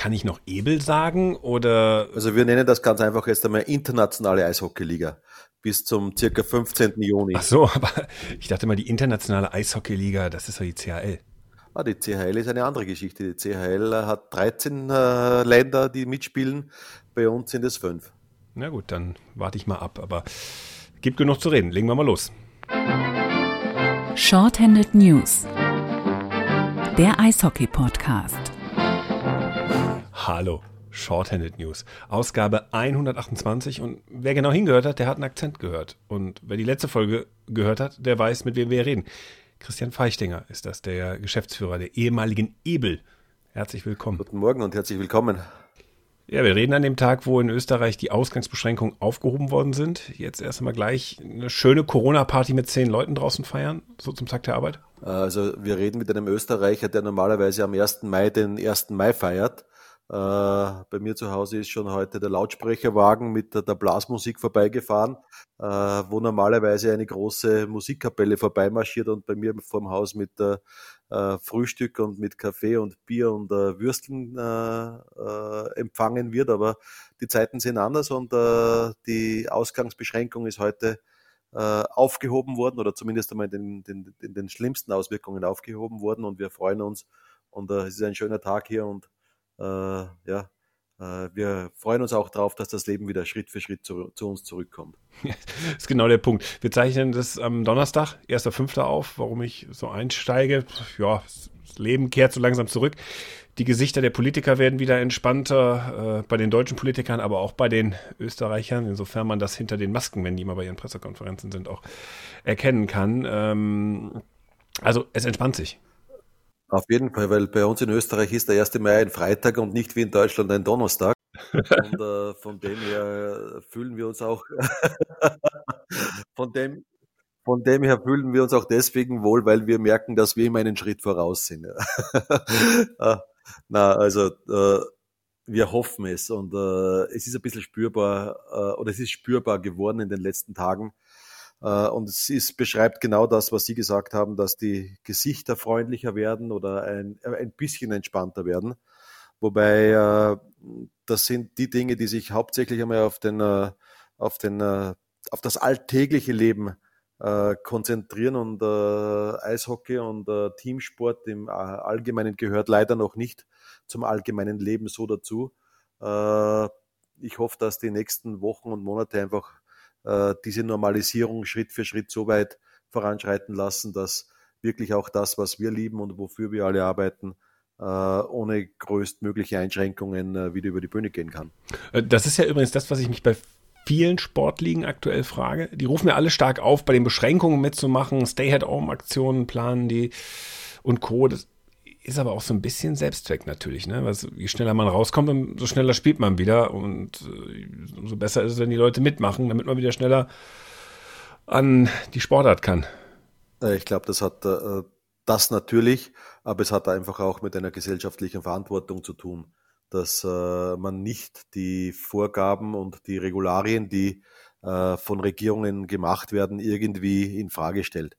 kann ich noch Ebel sagen oder? Also wir nennen das ganz einfach jetzt einmal internationale Eishockeyliga bis zum circa 15. Juni. Ach so, aber ich dachte mal, die internationale Eishockeyliga, das ist doch die CHL. Ah, die CHL ist eine andere Geschichte. Die CHL hat 13 äh, Länder, die mitspielen. Bei uns sind es fünf. Na gut, dann warte ich mal ab. Aber gibt genug zu reden. Legen wir mal los. Shorthanded News. Der Eishockey-Podcast. Hallo. Shorthanded News. Ausgabe 128 und wer genau hingehört hat, der hat einen Akzent gehört. Und wer die letzte Folge gehört hat, der weiß, mit wem wir reden. Christian Feichtinger ist das, der Geschäftsführer der ehemaligen Ebel. Herzlich willkommen. Guten Morgen und herzlich willkommen. Ja, wir reden an dem Tag, wo in Österreich die Ausgangsbeschränkungen aufgehoben worden sind. Jetzt erst einmal gleich eine schöne Corona-Party mit zehn Leuten draußen feiern, so zum Tag der Arbeit. Also wir reden mit einem Österreicher, der normalerweise am 1. Mai den 1. Mai feiert. Äh, bei mir zu Hause ist schon heute der Lautsprecherwagen mit der, Blasmusik vorbeigefahren, äh, wo normalerweise eine große Musikkapelle vorbeimarschiert und bei mir vorm Haus mit äh, Frühstück und mit Kaffee und Bier und Würsteln empfangen wird. Aber die Zeiten sind anders und die Ausgangsbeschränkung ist heute aufgehoben worden oder zumindest einmal in den, den, in den schlimmsten Auswirkungen aufgehoben worden und wir freuen uns und es ist ein schöner Tag hier und äh, ja, äh, wir freuen uns auch darauf, dass das Leben wieder Schritt für Schritt zu, zu uns zurückkommt. das ist genau der Punkt. Wir zeichnen das am Donnerstag, 1.5. auf, warum ich so einsteige. Ja, das Leben kehrt so langsam zurück. Die Gesichter der Politiker werden wieder entspannter, äh, bei den deutschen Politikern, aber auch bei den Österreichern, insofern man das hinter den Masken, wenn die mal bei ihren Pressekonferenzen sind, auch erkennen kann. Ähm, also es entspannt sich. Auf jeden Fall, weil bei uns in Österreich ist der 1. Mai ein Freitag und nicht wie in Deutschland ein Donnerstag. Und äh, von dem her fühlen wir uns auch von dem von dem her fühlen wir uns auch deswegen wohl, weil wir merken, dass wir immer einen Schritt voraus sind. Ah, na, also äh, wir hoffen es und äh, es ist ein bisschen spürbar äh, oder es ist spürbar geworden in den letzten Tagen, äh, und es ist, beschreibt genau das, was Sie gesagt haben, dass die Gesichter freundlicher werden oder ein, äh, ein bisschen entspannter werden. Wobei äh, das sind die Dinge, die sich hauptsächlich einmal auf den, auf den, auf das alltägliche Leben konzentrieren und Eishockey und Teamsport im Allgemeinen gehört leider noch nicht zum allgemeinen Leben so dazu. ich hoffe, dass die nächsten Wochen und Monate einfach äh, diese Normalisierung Schritt für Schritt so weit voranschreiten lassen, dass wirklich auch das, was wir lieben und wofür wir alle arbeiten, äh, ohne größtmögliche Einschränkungen äh, wieder über die Bühne gehen kann. Das ist ja übrigens das, was ich mich bei vielen Sportligen aktuell frage. Die rufen ja alle stark auf, bei den Beschränkungen mitzumachen, Stay-at-Home-Aktionen planen die und Co. Das ist aber auch so ein bisschen Selbstzweck natürlich. Ne? Was, je schneller man rauskommt, umso schneller spielt man wieder. Und äh, umso besser ist es, wenn die Leute mitmachen, damit man wieder schneller an die Sportart kann. Äh, ich glaube, das hat äh, das natürlich, aber es hat einfach auch mit einer gesellschaftlichen Verantwortung zu tun, dass äh, man nicht die Vorgaben und die Regularien, die äh, von Regierungen gemacht werden, irgendwie in Frage stellt.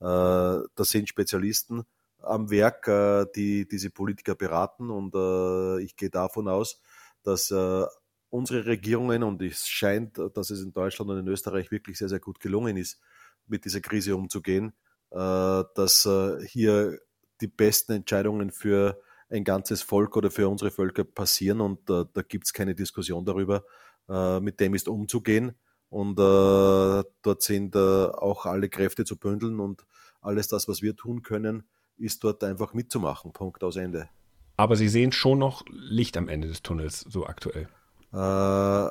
Äh, das sind Spezialisten am Werk, äh, die diese Politiker beraten. Und äh, ich gehe davon aus, dass äh, unsere Regierungen, und es scheint, dass es in Deutschland und in Österreich wirklich sehr, sehr gut gelungen ist, mit dieser Krise umzugehen, dass hier die besten Entscheidungen für ein ganzes Volk oder für unsere Völker passieren und da gibt es keine Diskussion darüber. mit dem ist umzugehen und dort sind auch alle Kräfte zu bündeln und alles das, was wir tun können, ist dort einfach mitzumachen. Punkt aus Ende. Aber Sie sehen schon noch Licht am Ende des Tunnels, so aktuell. Äh,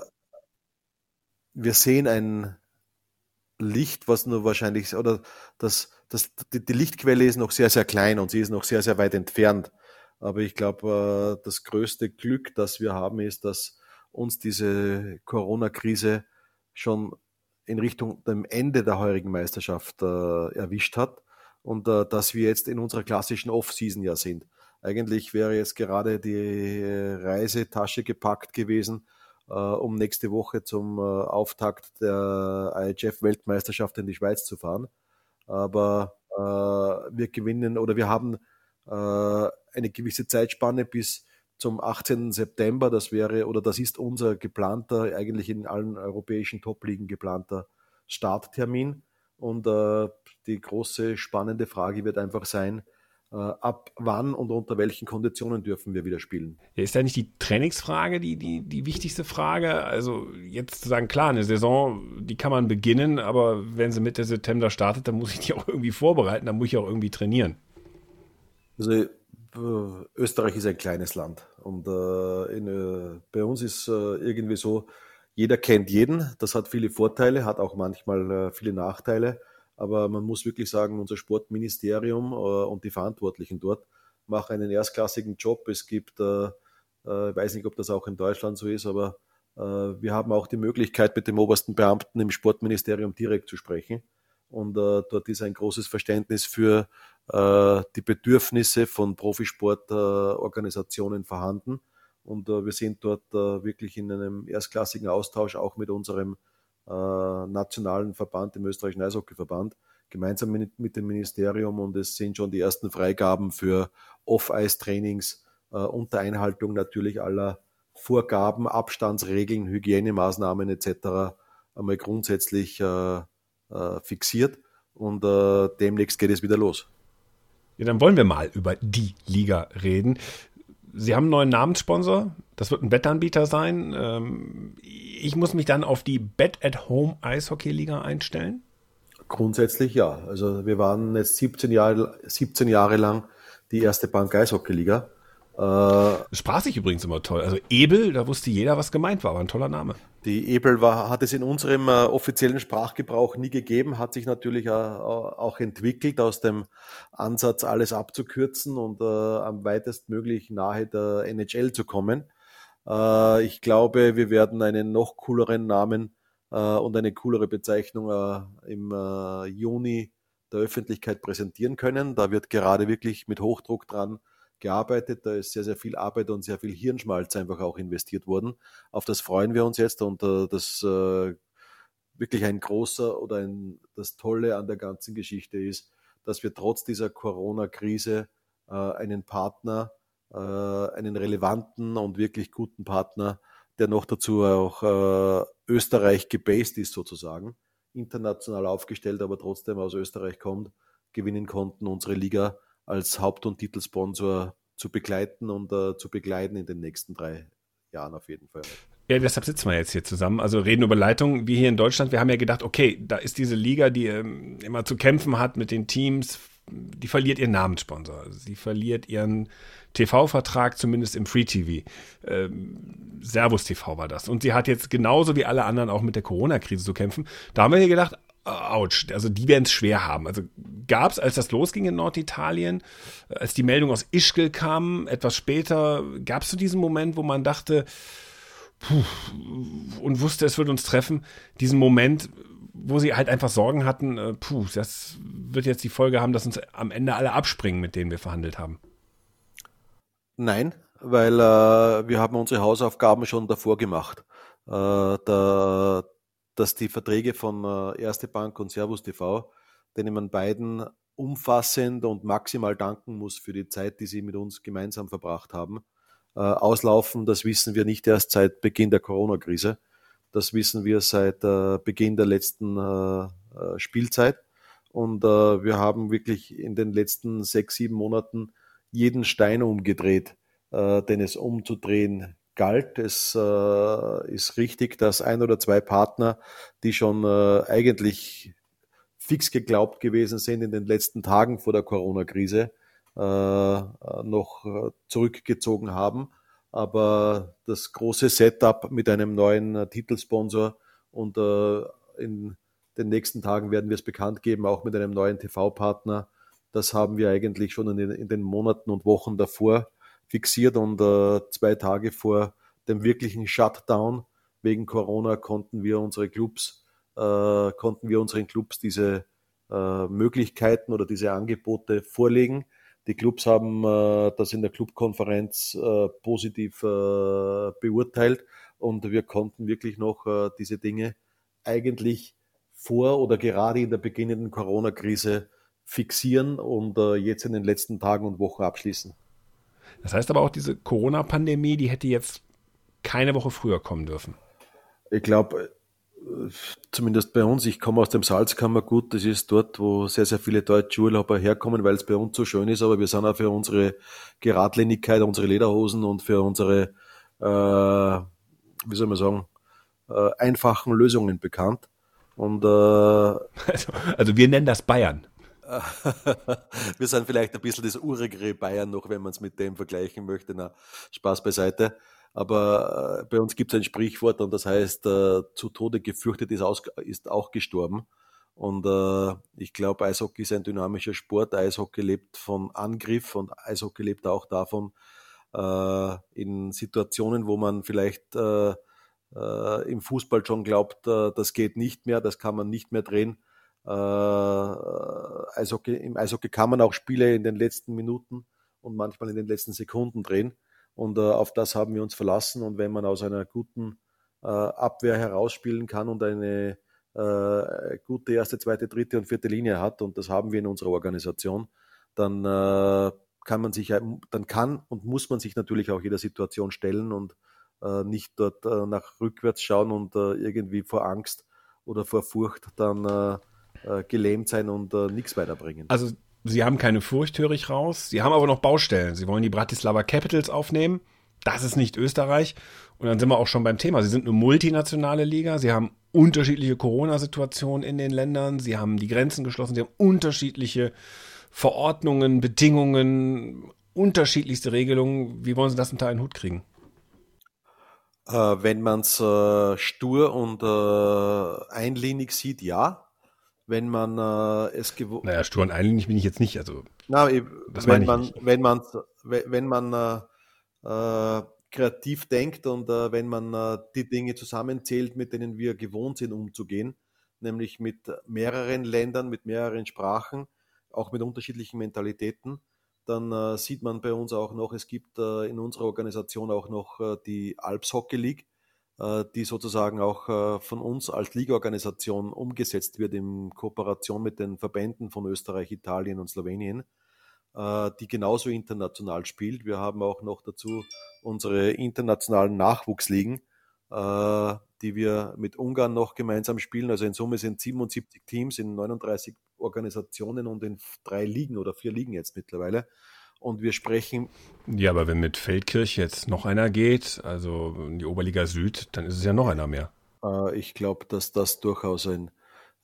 wir sehen ein Licht, was nur wahrscheinlich, oder das, das, die, die, Lichtquelle ist noch sehr, sehr klein und sie ist noch sehr, sehr weit entfernt. Aber ich glaube, äh, das größte Glück, das wir haben, ist, dass uns diese Corona-Krise schon in Richtung dem Ende der heurigen Meisterschaft äh, erwischt hat und äh, dass wir jetzt in unserer klassischen Off-Season ja sind. Eigentlich wäre jetzt gerade die Reisetasche gepackt gewesen, äh, um nächste Woche zum äh, Auftakt der IHF-Weltmeisterschaft in die Schweiz zu fahren. Aber äh, wir gewinnen oder wir haben äh, eine gewisse Zeitspanne bis zum 18. September. Das wäre oder das ist unser geplanter, eigentlich in allen europäischen Top-Ligen geplanter Starttermin. Und äh, die große spannende Frage wird einfach sein, äh, ab wann und unter welchen Konditionen dürfen wir wieder spielen. Ja, ist da nicht die Trainingsfrage die, die, die wichtigste Frage? Also jetzt zu sagen, klar, eine Saison, die kann man beginnen, aber wenn sie Mitte September startet, dann muss ich die auch irgendwie vorbereiten, dann muss ich auch irgendwie trainieren. Also äh, Österreich ist ein kleines Land und äh, in, äh, bei uns ist äh, irgendwie so, jeder kennt jeden, das hat viele Vorteile, hat auch manchmal äh, viele Nachteile. Aber man muss wirklich sagen, unser Sportministerium äh, und die Verantwortlichen dort machen einen erstklassigen Job. Es gibt, äh, äh, ich weiß nicht, ob das auch in Deutschland so ist, aber wir haben auch die Möglichkeit, mit dem obersten Beamten im Sportministerium direkt zu sprechen. Und dort ist ein großes Verständnis für die Bedürfnisse von Profisportorganisationen vorhanden. Und wir sind dort wirklich in einem erstklassigen Austausch auch mit unserem äh, nationalen Verband, dem österreichischen Eishockeyverband, gemeinsam mit, mit, dem Ministerium und es sind schon die ersten Freigaben für Off-Ice-Trainings äh, unter Einhaltung natürlich aller Vorgaben, Abstandsregeln, Hygienemaßnahmen etc. einmal grundsätzlich äh, äh, fixiert und äh, demnächst geht es wieder los. Ja, dann wollen wir mal über die Liga reden. Sie haben einen neuen Namenssponsor. Das wird ein Wettanbieter sein. Ähm, ich muss mich dann auf die Bet-at-Home Eishockey-Liga einstellen? Grundsätzlich ja. Also wir waren jetzt 17 Jahre, 17 Jahre lang die erste Bank Eishockey-Liga. Äh, sprach sich übrigens immer toll. Also Ebel, da wusste jeder, was gemeint war, war ein toller Name. Die Ebel war, hat es in unserem äh, offiziellen Sprachgebrauch nie gegeben, hat sich natürlich äh, auch entwickelt aus dem Ansatz, alles abzukürzen und äh, am weitestmöglich nahe der NHL zu kommen. Äh, ich glaube, wir werden einen noch cooleren Namen äh, und eine coolere Bezeichnung im Juni der Öffentlichkeit präsentieren können. Da wird gerade wirklich mit Hochdruck dran gearbeitet. Da ist sehr, sehr viel Arbeit und sehr viel Hirnschmalz einfach auch investiert worden. Auf das freuen wir uns jetzt und äh, das äh, wirklich ein großer oder ein, das Tolle an der ganzen Geschichte ist, dass wir trotz dieser Corona-Krise äh, einen Partner, äh, einen relevanten und wirklich guten Partner, der noch dazu auch äh, Österreich gebased ist sozusagen, international aufgestellt, aber trotzdem aus Österreich kommt, gewinnen konnten, unsere Liga als Haupt- und Titelsponsor zu begleiten und äh, zu begleiten in den nächsten drei Jahren auf jeden Fall. Ja, deshalb sitzen wir jetzt hier zusammen. Also reden über Leitung. Wir hier in Deutschland, wir haben ja gedacht, okay, da ist diese Liga, die ähm, immer zu kämpfen hat mit den Teams, die verliert ihren Namenssponsor. Sie verliert ihren TV-Vertrag, zumindest im Free TV. Ähm, Servus TV war das. Und sie hat jetzt genauso wie alle anderen auch mit der Corona-Krise zu kämpfen. Da haben wir hier gedacht, ouch, also die werden es schwer haben. Also gab es, als das losging in Norditalien, als die Meldung aus Ischgl kam, etwas später, gab es so diesen Moment, wo man dachte, puh, und wusste, es wird uns treffen, diesen Moment, wo sie halt einfach Sorgen hatten, äh, puh, das wird jetzt die Folge haben, dass uns am Ende alle abspringen, mit denen wir verhandelt haben. Nein, weil äh, wir haben unsere Hausaufgaben schon davor gemacht. Äh, da, dass die Verträge von äh, Erste Bank und Servus TV, denen man beiden umfassend und maximal danken muss für die Zeit, die sie mit uns gemeinsam verbracht haben, äh, auslaufen. Das wissen wir nicht erst seit Beginn der Corona-Krise. Das wissen wir seit äh, Beginn der letzten Spielzeit. Und wir haben wirklich in den letzten sechs, sieben Monaten jeden Stein umgedreht, den es umzudrehen galt. Es äh, ist richtig, dass ein oder zwei Partner, die schon äh, eigentlich fix geglaubt gewesen sind in den letzten Tagen vor der Corona-Krise, äh, noch äh, zurückgezogen haben. Aber das große Setup mit einem neuen äh, Titelsponsor und äh, in den nächsten Tagen werden wir es bekannt geben, auch mit einem neuen TV-Partner. Das haben wir eigentlich schon in den, in den Monaten und Wochen davor fixiert und äh, zwei Tage vor dem wirklichen Shutdown wegen Corona konnten wir unsere Clubs, äh, konnten wir unseren Clubs diese äh, Möglichkeiten oder diese Angebote vorlegen. Die Clubs haben äh, das in der Clubkonferenz äh, positiv äh, beurteilt und wir konnten wirklich noch äh, diese Dinge eigentlich vor oder gerade in der beginnenden Corona-Krise fixieren und jetzt in den letzten Tagen und Wochen abschließen. Das heißt aber auch, diese Corona-Pandemie, die hätte jetzt keine Woche früher kommen dürfen. Ich glaube, zumindest bei uns, ich komme aus dem Salzkammergut, das ist dort, wo sehr, sehr viele deutsche Urlauber herkommen, weil es bei uns so schön ist, aber wir sind auch für unsere Geradlinigkeit, unsere Lederhosen und für unsere, äh, wie soll man sagen, äh, einfachen Lösungen bekannt. Und, äh, also, also wir nennen das Bayern. wir sind vielleicht ein bisschen das urigere Bayern noch, wenn man es mit dem vergleichen möchte. Na, Spaß beiseite. Aber äh, bei uns gibt es ein Sprichwort und das heißt, äh, zu Tode gefürchtet ist, aus, ist auch gestorben. Und äh, ich glaube, Eishockey ist ein dynamischer Sport. Eishockey lebt von Angriff und Eishockey lebt auch davon, äh, in Situationen, wo man vielleicht äh, äh, im Fußball schon glaubt, das geht nicht mehr, das kann man nicht mehr drehen. Eishockey, Im Eishockey kann man auch Spiele in den letzten Minuten und manchmal in den letzten Sekunden drehen. Und äh, auf das haben wir uns verlassen. Und wenn man aus einer guten äh, Abwehr herausspielen kann und eine äh, gute erste, zweite, dritte und vierte Linie hat, und das haben wir in unserer Organisation, dann äh, kann man sich, dann kann und muss man sich natürlich auch jeder Situation stellen und äh, nicht dort äh, nach rückwärts schauen und irgendwie vor Angst oder vor Furcht dann gelähmt sein und nichts weiterbringen. Also Sie haben keine Furcht, höre ich raus. Sie haben aber noch Baustellen. Sie wollen die Bratislava Capitals aufnehmen. Das ist nicht Österreich. Und dann sind wir auch schon beim Thema. Sie sind eine multinationale Liga. Sie haben unterschiedliche Corona-Situationen in den Ländern. Sie haben die Grenzen geschlossen. Sie haben unterschiedliche Verordnungen, Bedingungen, unterschiedlichste Regelungen. Wie wollen Sie das unter einen Hut kriegen? Äh, wenn man es äh, stur und äh, einlinig sieht, ja wenn man äh, es gewohnt. Naja, stur und bin ich jetzt nicht. Also, Na, das wenn, man, wenn man, wenn man äh, äh, kreativ denkt und äh, wenn man äh, die Dinge zusammenzählt, mit denen wir gewohnt sind, umzugehen, nämlich mit mehreren Ländern, mit mehreren Sprachen, auch mit unterschiedlichen Mentalitäten, dann äh, sieht man bei uns auch noch, es gibt in unserer Organisation auch noch die Alps Hockey League äh, die sozusagen auch äh, von uns als Ligaorganisation umgesetzt wird in Kooperation mit den Verbänden von Österreich, Italien und Slowenien, äh, die genauso international spielt. Wir haben auch noch dazu unsere internationalen Nachwuchsligen, die wir mit Ungarn noch gemeinsam spielen. Also in Summe sind 77 Teams in 39 Organisationen und in drei Ligen oder vier Ligen jetzt mittlerweile. Und wir sprechen. Ja, aber wenn mit Feldkirch jetzt noch einer geht, also in die Oberliga Süd, dann ist es ja noch einer mehr. Äh, ich glaube, dass das durchaus ein,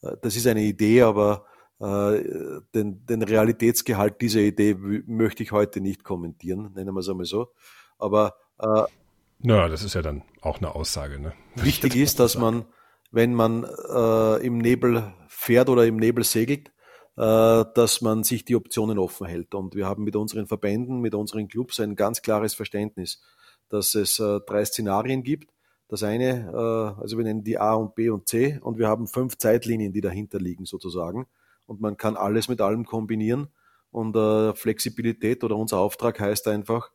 äh, das ist eine Idee, aber äh, den, den Realitätsgehalt dieser Idee möchte ich heute nicht kommentieren, nennen wir es einmal so. Aber äh, naja, das ist ja dann auch eine Aussage. Ne? Wichtig ist, dass man, wenn man äh, im Nebel fährt oder im Nebel segelt, dass man sich die Optionen offen hält. Und wir haben mit unseren Verbänden, mit unseren Clubs ein ganz klares Verständnis, dass es äh, drei Szenarien gibt. Das eine, äh, also wir nennen die A und B und C und wir haben fünf Zeitlinien, die dahinter liegen sozusagen. Und man kann alles mit allem kombinieren. Und Flexibilität oder unser Auftrag heißt einfach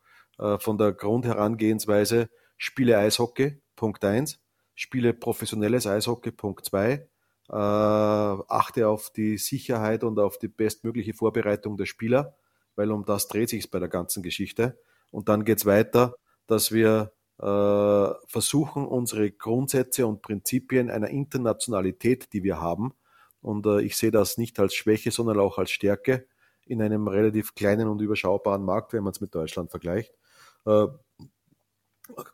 von der Grundherangehensweise Spiele Eishockey, Punkt eins, Spiele professionelles Eishockey, Punkt zwei äh, achte auf die Sicherheit und auf die bestmögliche Vorbereitung der Spieler, weil um das dreht sich bei der ganzen Geschichte. Und dann geht es weiter, dass wir äh, versuchen, unsere Grundsätze und Prinzipien einer Internationalität, die wir haben, und äh, ich sehe das nicht als Schwäche, sondern auch als Stärke in einem relativ kleinen und überschaubaren Markt, wenn man es mit Deutschland vergleicht, äh,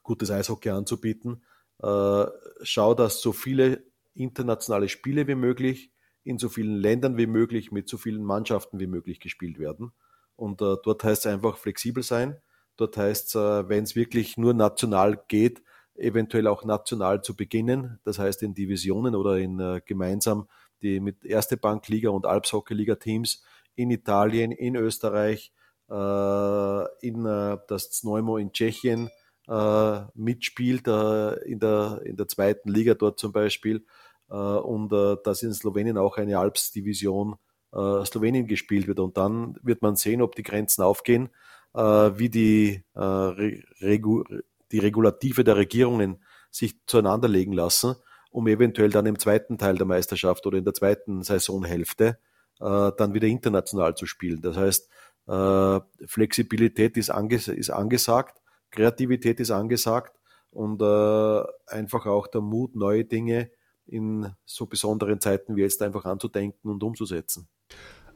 gutes Eishockey anzubieten. Äh, schau, dass so viele internationale Spiele wie möglich, in so vielen Ländern wie möglich, mit so vielen Mannschaften wie möglich gespielt werden. Und äh, dort heißt es einfach flexibel sein. Dort heißt es, äh, wenn es wirklich nur national geht, eventuell auch national zu beginnen. Das heißt in Divisionen oder in äh, gemeinsam die mit Erste Bank Liga und Alps Hockey Liga Teams in Italien, in Österreich, äh, in äh, das Znojmo in Tschechien äh, mitspielt, in, der, in der zweiten Liga dort zum Beispiel und äh, dass in Slowenien auch eine Alps-Division äh, Slowenien gespielt wird. Und dann wird man sehen, ob die Grenzen aufgehen, wie die, Regu die Regulative der Regierungen sich zueinander legen lassen, um eventuell dann im zweiten Teil der Meisterschaft oder in der zweiten Saisonhälfte dann wieder international zu spielen. Das heißt, Äh, Flexibilität ist, anges ist angesagt, Kreativität ist angesagt und äh, einfach auch der Mut, neue Dinge in so besonderen Zeiten wie jetzt einfach anzudenken und umzusetzen.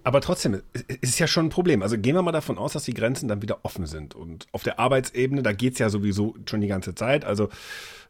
Aber trotzdem, es ist ja schon ein Problem. Also gehen wir mal davon aus, dass die Grenzen dann wieder offen sind. Und auf der Arbeitsebene, da geht es ja sowieso schon die ganze Zeit. Also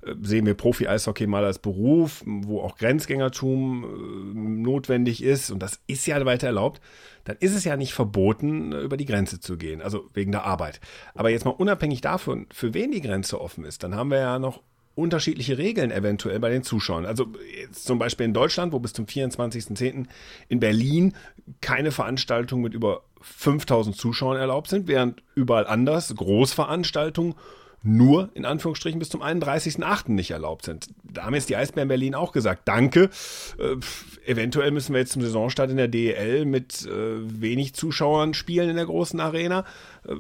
äh, sehen wir Profi-Eishockey mal als Beruf, wo auch Grenzgängertum äh, notwendig ist. Und das ist ja weiter erlaubt. Dann ist es ja nicht verboten, äh, über die Grenze zu gehen. Also wegen der Arbeit. Aber jetzt mal unabhängig davon, für wen die Grenze offen ist, dann haben wir ja noch unterschiedliche Regeln eventuell bei den Zuschauern. Also zum Beispiel in Deutschland, wo bis zum 24.10. in Berlin keine Veranstaltungen mit über 5000 Zuschauern erlaubt sind, während überall anders Großveranstaltungen nur in Anführungsstrichen bis zum 31.08. nicht erlaubt sind. Da haben jetzt die Eisbären Berlin auch gesagt, danke. Äh, eventuell müssen wir jetzt zum Saisonstart in der DEL mit äh, wenig Zuschauern spielen in der großen Arena. Äh,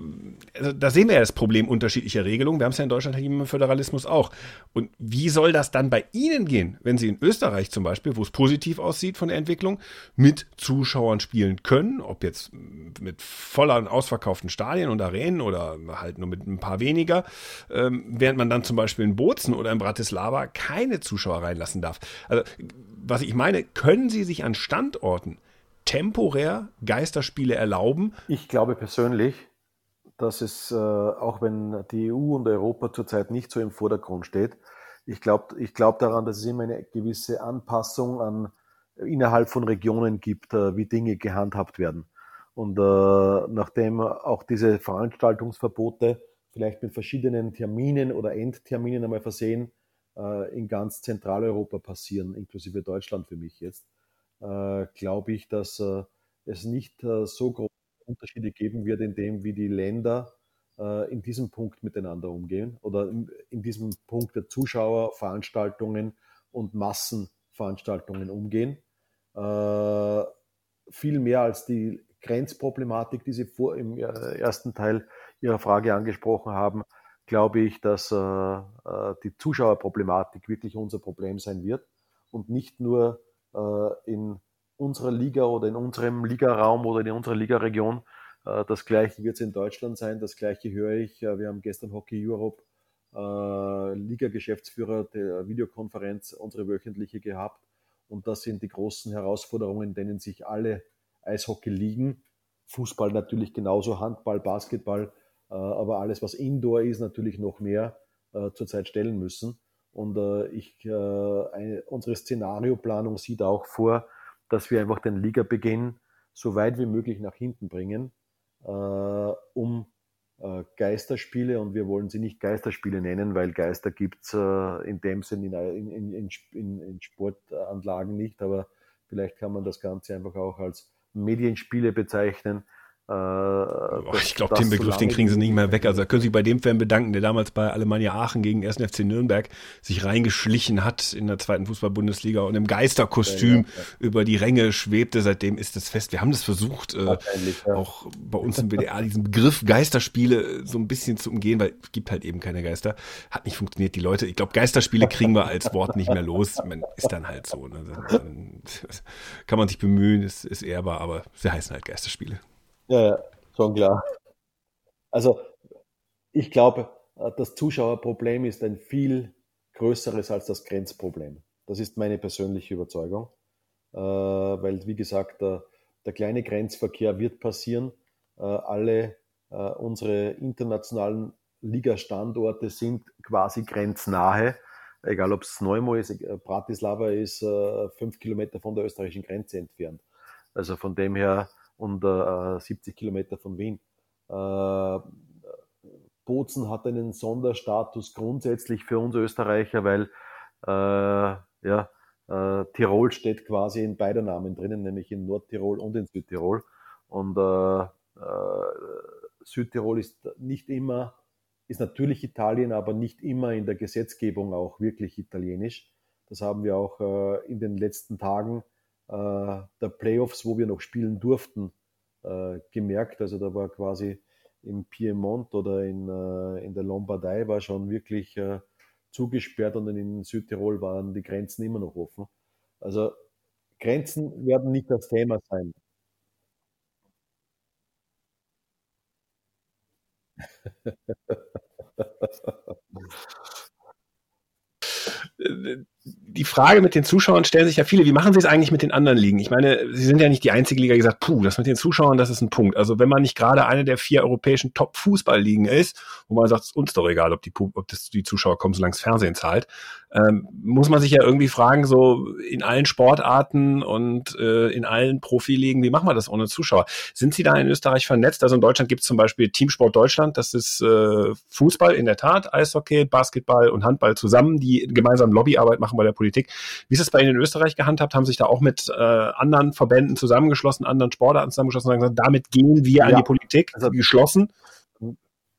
also da sehen wir ja das Problem unterschiedlicher Regelungen. Wir haben es ja in Deutschland im Föderalismus auch. Und wie soll das dann bei Ihnen gehen, wenn Sie in Österreich zum Beispiel, wo es positiv aussieht von der Entwicklung, mit Zuschauern spielen können, ob jetzt mit voller ausverkauften Stadien und Arenen oder halt nur mit ein paar weniger, ähm, während man dann zum Beispiel in Bozen oder in Bratislava keine Zuschauer reinlassen darf. Also was ich meine, können Sie sich an Standorten temporär Geisterspiele erlauben? Ich glaube persönlich, dass es, äh, auch wenn die EU und Europa zurzeit nicht so im Vordergrund steht, ich glaube ich glaub daran, dass es immer eine gewisse Anpassung an innerhalb von Regionen gibt, äh, wie Dinge gehandhabt werden. Und äh, nachdem auch diese Veranstaltungsverbote vielleicht mit verschiedenen Terminen oder Endterminen einmal versehen äh, in ganz Zentraleuropa passieren, inklusive Deutschland für mich jetzt, äh, glaube ich, dass äh, es nicht so große Unterschiede geben wird in dem, wie die Länder in diesem Punkt miteinander umgehen oder in, diesem Punkt der Zuschauerveranstaltungen und Massenveranstaltungen umgehen. Viel mehr als die Grenzproblematik, die Sie vor im ersten Teil Ihrer Frage angesprochen haben, glaube ich, dass äh, äh, die Zuschauerproblematik wirklich unser Problem sein wird und nicht nur äh, in unserer Liga oder in unserem Ligaraum oder in unserer Ligaregion. Äh, das gleiche wird es in Deutschland sein, das gleiche höre ich. Äh, wir haben gestern Hockey Europe äh, Liga-Geschäftsführer der Videokonferenz, unsere wöchentliche gehabt. Und das sind die großen Herausforderungen, denen sich alle Eishockey liegen. Fußball natürlich genauso, Handball, Basketball, aber alles, was Indoor ist, natürlich noch mehr äh, zurzeit stellen müssen. Und äh, ich, eine, unsere Szenarioplanung sieht auch vor, dass wir einfach den Ligabeginn so weit wie möglich nach hinten bringen, um Geisterspiele, und wir wollen sie nicht Geisterspiele nennen, weil Geister gibt's in dem Sinn in, in, in, in, Sportanlagen nicht, aber vielleicht kann man das Ganze einfach auch als Medienspiele bezeichnen, äh, ich glaube, den Begriff, den kriegen sie nicht mehr weg. Also da können Sie sich bei dem Fan bedanken, der damals bei Alemannia Aachen gegen 1. FC Nürnberg sich reingeschlichen hat in der zweiten Fußball-Bundesliga und im Geisterkostüm ja, ja. über die Ränge schwebte. Seitdem ist das fest. Wir haben das versucht, äh, ja. auch bei uns im WDR diesen Begriff Geisterspiele so ein bisschen zu umgehen, weil es gibt halt eben keine Geister. Hat nicht funktioniert. Die Leute, ich glaube, Geisterspiele kriegen wir als Wort nicht mehr los. Man ist dann halt so. Ne? Kann man sich bemühen, ist, ist ehrbar, aber sie heißen halt Geisterspiele. Ja, ja, schon klar. Also ich glaube, äh, das Zuschauerproblem ist ein viel größeres als das Grenzproblem. Das ist meine persönliche Überzeugung, äh, weil, wie gesagt, der, der kleine Grenzverkehr wird passieren. Äh, alle unsere internationalen Ligastandorte sind quasi grenznahe, egal ob es Neumo ist, Bratislava ist fünf Kilometer von der österreichischen Grenze entfernt. Also von dem her und äh, 70 Kilometer von Wien. Äh, Bozen hat einen Sonderstatus grundsätzlich für uns Österreicher, weil äh, ja, äh, Tirol steht quasi in beider Namen drinnen, nämlich in Nordtirol und in Südtirol. Und äh, äh, Südtirol ist nicht immer, ist natürlich Italien, aber nicht immer in der Gesetzgebung auch wirklich italienisch. Das haben wir auch äh, in den letzten Tagen der Playoffs, wo wir noch spielen durften, äh, gemerkt. Also da war quasi im Piemont oder in, äh, in der Lombardei war schon wirklich äh, zugesperrt und in Südtirol waren die Grenzen immer noch offen. Also Grenzen werden nicht das Thema sein. die Frage mit den Zuschauern stellen sich ja viele, wie machen sie es eigentlich mit den anderen Ligen? Ich meine, sie sind ja nicht die einzige Liga, die gesagt, puh, das mit den Zuschauern, das ist ein Punkt. Also wenn man nicht gerade eine der vier europäischen Top-Fußballligen ist, wo man sagt, es ist uns doch egal, ob die, ob das, die Zuschauer kommen, solange das Fernsehen zahlt, ähm, muss man sich ja irgendwie fragen, so in allen Sportarten und äh, in allen Profiligen, wie machen wir das ohne Zuschauer? Sind Sie da in Österreich vernetzt? Also in Deutschland gibt es zum Beispiel Teamsport Deutschland, das ist äh, Fußball in der Tat, Eishockey, Basketball und Handball zusammen, die gemeinsam Lobbyarbeit machen bei der Politik. Wie ist es bei Ihnen in Österreich gehandhabt? Haben sich da auch mit äh, anderen Verbänden zusammengeschlossen, anderen Sportarten zusammengeschlossen und gesagt, damit gehen wir ja, an die Politik, also geschlossen?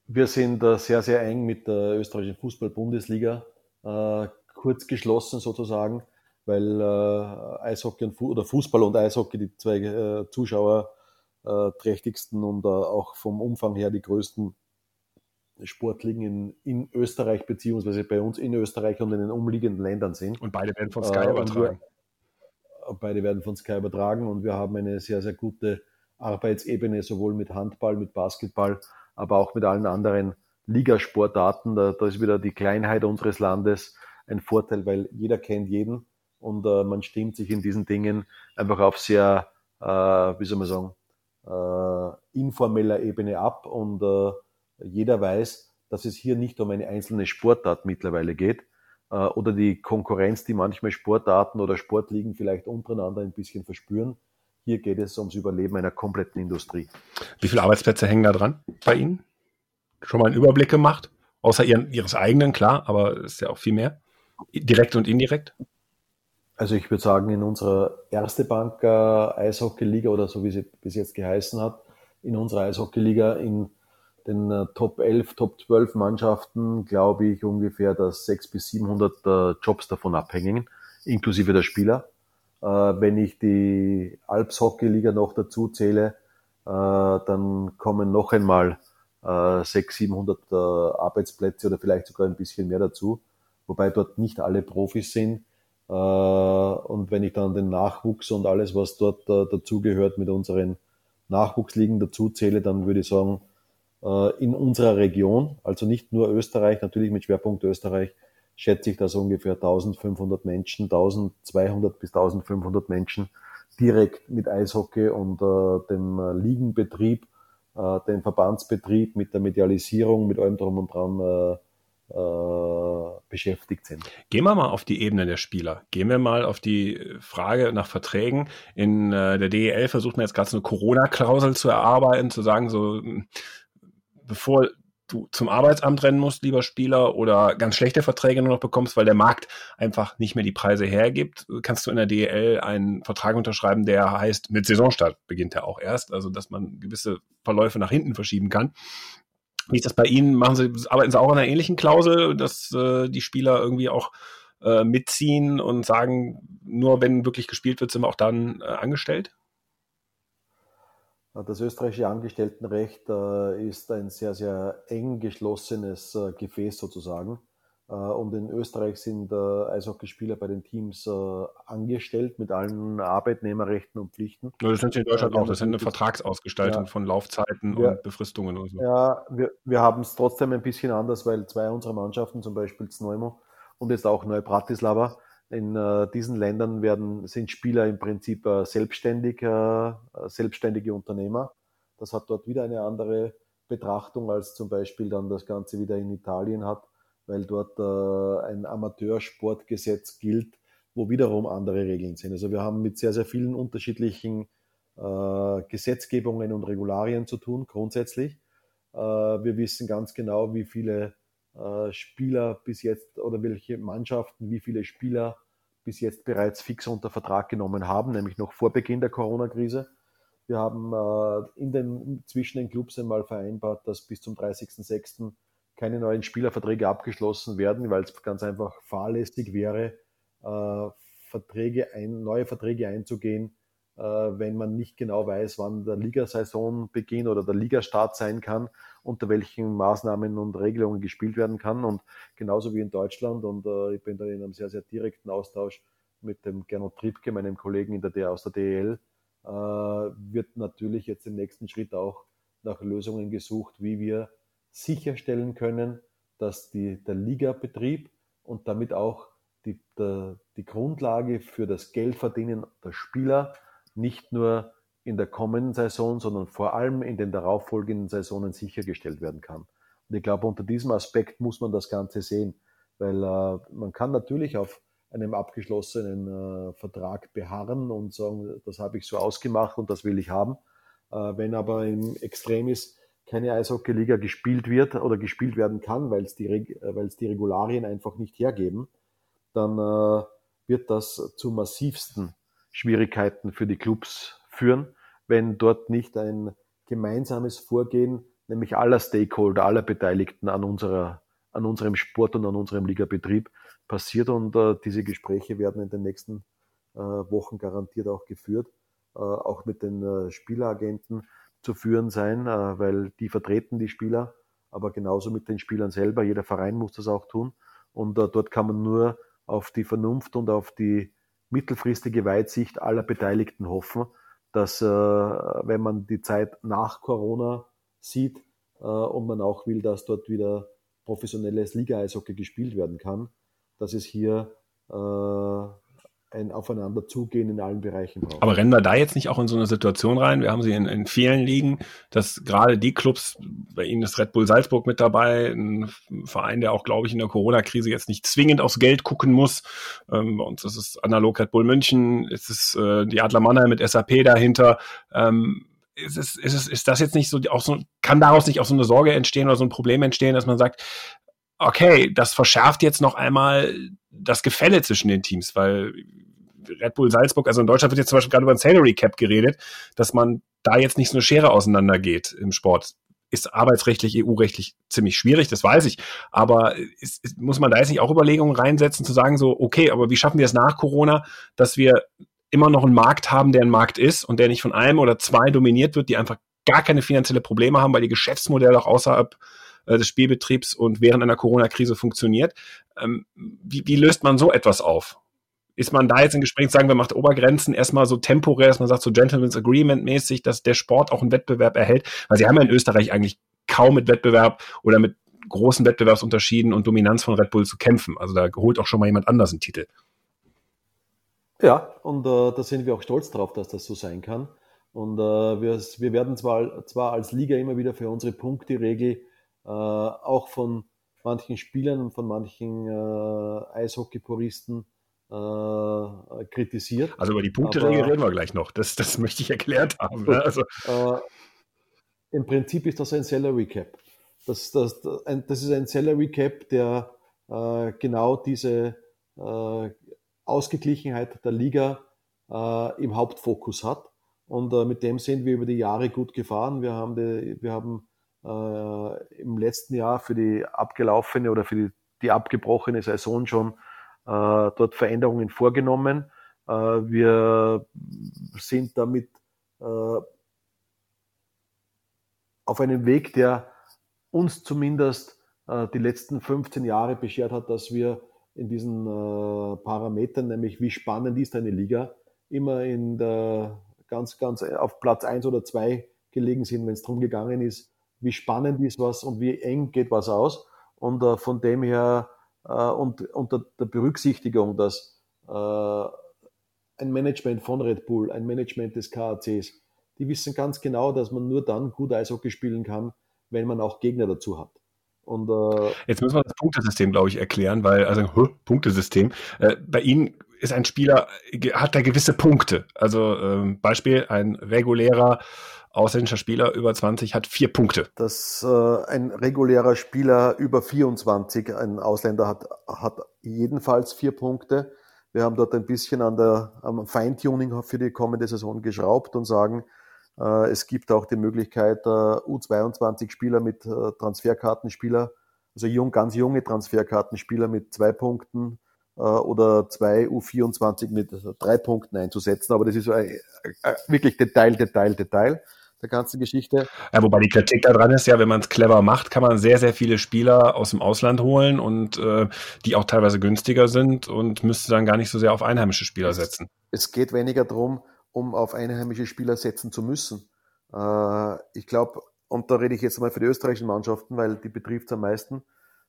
Wir sind äh, sehr, sehr eng mit der österreichischen Fußball-Bundesliga äh, kurz geschlossen sozusagen, weil äh, Eishockey und Fu oder Fußball und Eishockey die zwei äh, zuschauerträchtigsten und äh, auch vom Umfang her die größten Sportligen in, in Österreich beziehungsweise bei uns in Österreich und in den umliegenden Ländern sind. Und beide werden von Sky äh, übertragen. Wir, beide werden von Sky übertragen und wir haben eine sehr, sehr gute Arbeitsebene, sowohl mit Handball, mit Basketball, aber auch mit allen anderen Ligasportarten. Da, da ist wieder die Kleinheit unseres Landes ein Vorteil, weil jeder kennt jeden und äh, man stimmt sich in diesen Dingen einfach auf sehr, äh, wie soll man sagen, äh, informeller Ebene ab und äh, jeder weiß, dass es hier nicht um eine einzelne Sportart mittlerweile geht äh, oder die Konkurrenz, die manchmal Sportarten oder Sportligen vielleicht untereinander ein bisschen verspüren. Hier geht es ums Überleben einer kompletten Industrie. Wie viele Arbeitsplätze hängen da dran bei Ihnen? Schon mal einen Überblick gemacht? Außer ihren, Ihres eigenen, klar, aber es ist ja auch viel mehr. Direkt und indirekt? Also ich würde sagen, in unserer erste Bank äh, Eishockey-Liga oder so wie sie bis jetzt geheißen hat, in unserer Eishockey-Liga in den äh, Top 11, Top 12 Mannschaften glaube ich ungefähr, dass 600 bis 700 äh, Jobs davon abhängen, inklusive der Spieler. Äh, wenn ich die Alps Hockey Liga noch dazu zähle, äh, dann kommen noch einmal äh, 600, 700 äh, Arbeitsplätze oder vielleicht sogar ein bisschen mehr dazu, wobei dort nicht alle Profis sind. Äh, und wenn ich dann den Nachwuchs und alles, was dort äh, dazugehört, mit unseren Nachwuchsligen dazu zähle, dann würde ich sagen, äh, in unserer Region, also nicht nur Österreich, natürlich mit Schwerpunkt Österreich, schätze ich, dass ungefähr 1500 Menschen, 1200 bis 1500 Menschen direkt mit Eishockey und äh, dem äh, Ligenbetrieb, äh, dem Verbandsbetrieb, mit der Medialisierung, mit allem drum und dran äh, äh, beschäftigt sind. Gehen wir mal auf die Ebene der Spieler. Gehen wir mal auf die Frage nach Verträgen. In äh, der DEL versucht man jetzt gerade so eine Corona-Klausel zu erarbeiten, zu sagen, so bevor du zum Arbeitsamt rennen musst, lieber Spieler, oder ganz schlechte Verträge nur noch bekommst, weil der Markt einfach nicht mehr die Preise hergibt, kannst du in der DEL einen Vertrag unterschreiben, der heißt, mit Saisonstart beginnt er auch erst, also dass man gewisse Verläufe nach hinten verschieben kann. Wie ist das bei Ihnen? Machen Sie, arbeiten Sie auch an einer ähnlichen Klausel, dass äh, die Spieler irgendwie auch äh, mitziehen und sagen, nur wenn wirklich gespielt wird, sind wir auch dann äh, angestellt? Das österreichische Angestelltenrecht äh, ist ein sehr, sehr eng geschlossenes äh, Gefäß sozusagen. Äh, und in Österreich sind Eishockeyspieler bei den Teams angestellt mit allen Arbeitnehmerrechten und Pflichten. Das sind sie in Deutschland auch. Das ist eine Vertragsausgestaltung ja, von Laufzeiten wir, und Befristungen oder so. Ja, wir, wir haben es trotzdem ein bisschen anders, weil zwei unserer Mannschaften, zum Beispiel Zneumo und jetzt auch Neubratislava, in äh, diesen Ländern werden, sind Spieler im Prinzip äh, selbstständig, äh, selbstständige Unternehmer. Das hat dort wieder eine andere Betrachtung, als zum Beispiel dann das Ganze wieder in Italien hat, weil dort äh, ein Amateursportgesetz gilt, wo wiederum andere Regeln sind. Also wir haben mit sehr, sehr vielen unterschiedlichen äh, Gesetzgebungen und Regularien zu tun, grundsätzlich. Äh, wir wissen ganz genau, wie viele äh, Spieler bis jetzt oder welche Mannschaften, wie viele Spieler bis jetzt bereits fix unter Vertrag genommen haben, nämlich noch vor Beginn der Corona-Krise. Wir haben äh, in den, zwischen den Clubs einmal vereinbart, dass bis zum 30.06. keine neuen Spielerverträge abgeschlossen werden, weil es ganz einfach fahrlässig wäre, äh, Verträge ein, neue Verträge einzugehen, wenn man nicht genau weiß, wann der Ligasaison beginnt oder der Ligastart sein kann, unter welchen Maßnahmen und Regelungen gespielt werden kann. Und genauso wie in Deutschland, und äh, ich bin da in einem sehr, sehr direkten Austausch mit dem Gernot Triebke, meinem Kollegen in der, aus der DEL, äh, wird natürlich jetzt im nächsten Schritt auch nach Lösungen gesucht, wie wir sicherstellen können, dass die, der Ligabetrieb und damit auch die, der, die Grundlage für das Geldverdienen der Spieler nicht nur in der kommenden Saison, sondern vor allem in den darauffolgenden Saisonen sichergestellt werden kann. Und ich glaube, unter diesem Aspekt muss man das Ganze sehen, weil äh, man kann natürlich auf einem abgeschlossenen äh, Vertrag beharren und sagen, das habe ich so ausgemacht und das will ich haben. Äh, wenn aber im Extremis keine Eishockey-Liga gespielt wird oder gespielt werden kann, weil es die, äh, weil es die Regularien einfach nicht hergeben, dann äh, wird das zu massivsten Schwierigkeiten für die Clubs führen, wenn dort nicht ein gemeinsames Vorgehen, nämlich aller Stakeholder, aller Beteiligten an unserer, an unserem Sport und an unserem Ligabetrieb passiert. Und äh, diese Gespräche werden in den nächsten äh, Wochen garantiert auch geführt, äh, auch mit den äh, Spieleragenten zu führen sein, äh, weil die vertreten die Spieler, aber genauso mit den Spielern selber. Jeder Verein muss das auch tun. Und äh, dort kann man nur auf die Vernunft und auf die mittelfristige Weitsicht aller Beteiligten hoffen, dass, äh, wenn man die Zeit nach Corona sieht äh, und man auch will, dass dort wieder professionelles Liga-Eishockey gespielt werden kann, dass es hier äh, ein Aufeinanderzugehen in allen Bereichen braucht. Aber rennen wir da jetzt nicht auch in so eine Situation rein? Wir haben sie in, in vielen Ligen, dass gerade die Clubs, bei Ihnen ist Red Bull Salzburg mit dabei, ein Verein, der auch, glaube ich, in der Corona-Krise jetzt nicht zwingend aufs Geld gucken muss. Ähm, bei uns ist es analog Red Bull München, es ist äh, die Adler Mannheim mit SAP dahinter. Ähm, ist, es, ist, es, ist das jetzt nicht so, auch so, kann daraus nicht auch so eine Sorge entstehen oder so ein Problem entstehen, dass man sagt, okay, das verschärft jetzt noch einmal das Gefälle zwischen den Teams, weil Red Bull Salzburg, also in Deutschland wird jetzt zum Beispiel gerade über ein Salary Cap geredet, dass man da jetzt nicht so eine Schere auseinandergeht im Sport. Ist arbeitsrechtlich, EU-rechtlich ziemlich schwierig, das weiß ich. Aber ist, ist, muss man da jetzt nicht auch Überlegungen reinsetzen, zu sagen, so, okay, aber wie schaffen wir es nach Corona, dass wir immer noch einen Markt haben, der ein Markt ist und der nicht von einem oder zwei dominiert wird, die einfach gar keine finanzielle Probleme haben, weil die Geschäftsmodelle auch außerhalb äh, des Spielbetriebs und während einer Corona-Krise funktioniert. Ähm, wie, wie löst man so etwas auf? Ist man da jetzt im Gespräch, sagen wir, macht Obergrenzen erstmal so temporär, dass man sagt, so Gentleman's Agreement mäßig, dass der Sport auch einen Wettbewerb erhält? Weil sie haben ja in Österreich eigentlich kaum mit Wettbewerb oder mit großen Wettbewerbsunterschieden und Dominanz von Red Bull zu kämpfen. Also da holt auch schon mal jemand anders einen Titel. Ja, und äh, da sind wir auch stolz drauf, dass das so sein kann. Und äh, wir, wir werden zwar, zwar als Liga immer wieder für unsere Punkteregel auch von manchen Spielern und von manchen äh, Eishockey-Puristen äh, kritisiert. Also über die Punkteregel reden wir gleich noch. Das, das möchte ich erklärt haben. Ne? Also. Äh, Im Prinzip ist das ein Salary Cap. Das, das, das ist ein Salary Cap, der äh, genau diese äh, Ausgeglichenheit der Liga äh, im Hauptfokus hat. Und äh, mit dem sind wir über die Jahre gut gefahren. Wir haben, die, wir haben äh, im letzten Jahr für die abgelaufene oder für die, die abgebrochene Saison schon äh, dort Veränderungen vorgenommen. Äh, wir sind damit äh, auf einem Weg, der uns zumindest äh, die letzten 15 Jahre beschert hat, dass wir in diesen äh, Parametern, nämlich wie spannend ist eine Liga, immer in der ganz, ganz auf Platz 1 oder 2 gelegen sind, wenn es darum gegangen ist, wie spannend ist was und wie eng geht was aus. Und äh, von dem her äh, und unter der Berücksichtigung, dass äh, ein Management von Red Bull, ein Management des KACs, die wissen ganz genau, dass man nur dann gut Eishockey spielen kann, wenn man auch Gegner dazu hat. Und, äh, Jetzt müssen wir das Punktesystem, glaube ich, erklären, weil, also, huh, Punktesystem. Äh, bei Ihnen ist ein Spieler, hat da gewisse Punkte. Also, äh, Beispiel, ein regulärer ausländischer Spieler über 20 hat vier Punkte. Dass äh, ein regulärer Spieler über 24, ein Ausländer hat, hat jedenfalls vier Punkte. Wir haben dort ein bisschen an der, am Feintuning für die kommende Saison geschraubt und sagen, äh, es gibt auch die Möglichkeit, äh, U22-Spieler mit äh, Transferkartenspieler, also jung, ganz junge Transferkartenspieler mit zwei Punkten oder zwei U24 mit drei Punkten einzusetzen. Aber das ist äh, äh, wirklich Detail, Detail, Detail der ganzen Geschichte. Ja, wobei die Kritik daran ist ja, wenn man es clever macht, kann man sehr, sehr viele Spieler aus dem Ausland holen und äh, die auch teilweise günstiger sind und müsste dann gar nicht so sehr auf einheimische Spieler setzen. Es geht weniger darum, um auf einheimische Spieler setzen zu müssen. Äh, ich glaube, und da rede ich jetzt mal für die österreichischen Mannschaften, weil die betrifft es am meisten.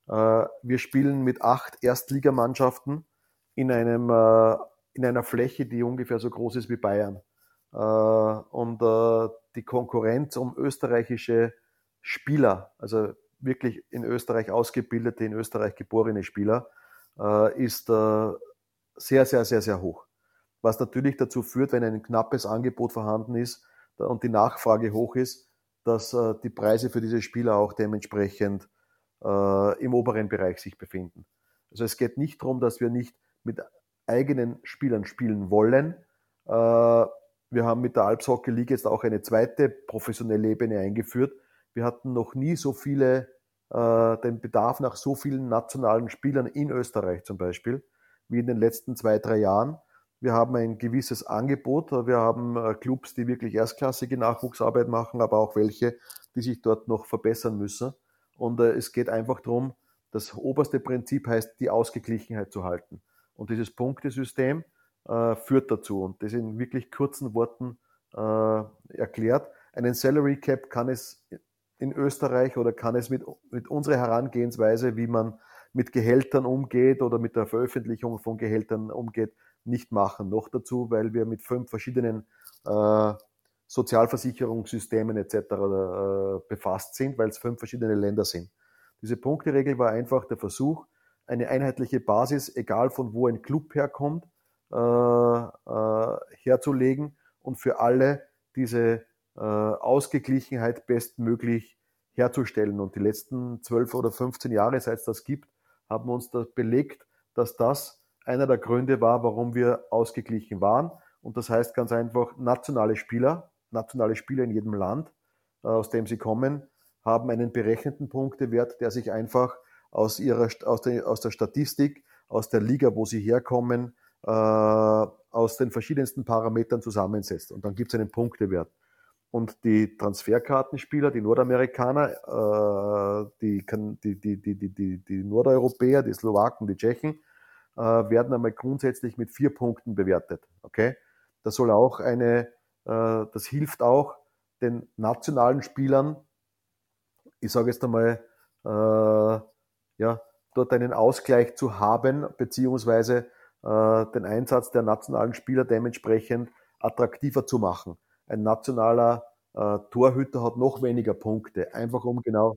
Äh, wir spielen mit acht Erstligamannschaften in einem äh, in einer Fläche, die ungefähr so groß ist wie Bayern. Äh, und die Konkurrenz um österreichische Spieler, also wirklich in Österreich ausgebildete, in Österreich geborene Spieler, ist sehr, sehr, sehr, sehr hoch. Was natürlich dazu führt, wenn ein knappes Angebot vorhanden ist und die Nachfrage hoch ist, dass die Preise für diese Spieler auch dementsprechend äh, im oberen Bereich sich befinden. Also es geht nicht darum, dass wir nicht mit eigenen Spielern spielen wollen. Äh, wir haben mit der Alps Hockey League jetzt auch eine zweite professionelle Ebene eingeführt. Wir hatten noch nie so viele, äh, den Bedarf nach so vielen nationalen Spielern in Österreich zum Beispiel, wie in den letzten zwei, drei Jahren. Wir haben ein gewisses Angebot. Wir haben äh, Clubs, die wirklich erstklassige Nachwuchsarbeit machen, aber auch welche, die sich dort noch verbessern müssen. Und äh, es geht einfach darum, das oberste Prinzip heißt, die Ausgeglichenheit zu halten. Und dieses Punktesystem äh, führt dazu. Und das in wirklich kurzen Worten äh, erklärt. Einen Salary Cap kann es in Österreich oder kann es mit, mit unserer Herangehensweise, wie man mit Gehältern umgeht oder mit der Veröffentlichung von Gehältern umgeht, nicht machen. Noch dazu, weil wir mit fünf verschiedenen äh, Sozialversicherungssystemen etc. Äh, befasst sind, weil es fünf verschiedene Länder sind. Diese Punkteregel war einfach der Versuch, eine einheitliche Basis, egal von wo ein Club herkommt, äh, äh, herzulegen und für alle diese Ausgeglichenheit bestmöglich herzustellen. Und die letzten zwölf oder 15 Jahre, seit es das gibt, haben uns das belegt, dass das einer der Gründe war, warum wir ausgeglichen waren. Und das heißt ganz einfach, nationale Spieler, nationale Spieler in jedem Land, äh, aus dem sie kommen, haben einen berechneten Punktewert, der sich einfach aus, ihrer, aus, der, aus der Statistik, aus der Liga, wo sie herkommen, äh, aus den verschiedensten Parametern zusammensetzt. Und dann gibt es einen Punktewert. Und die Transferkartenspieler, die Nordamerikaner, äh, die, die, die, die, die, die Nordeuropäer, die Slowaken, die Tschechen, äh, werden einmal grundsätzlich mit vier Punkten bewertet. Okay? Das soll auch eine, das hilft auch den nationalen Spielern, ich sage jetzt einmal, äh, ja, dort einen Ausgleich zu haben, beziehungsweise äh, den Einsatz der nationalen Spieler dementsprechend attraktiver zu machen. Ein nationaler äh, Torhüter hat noch weniger Punkte, einfach um genau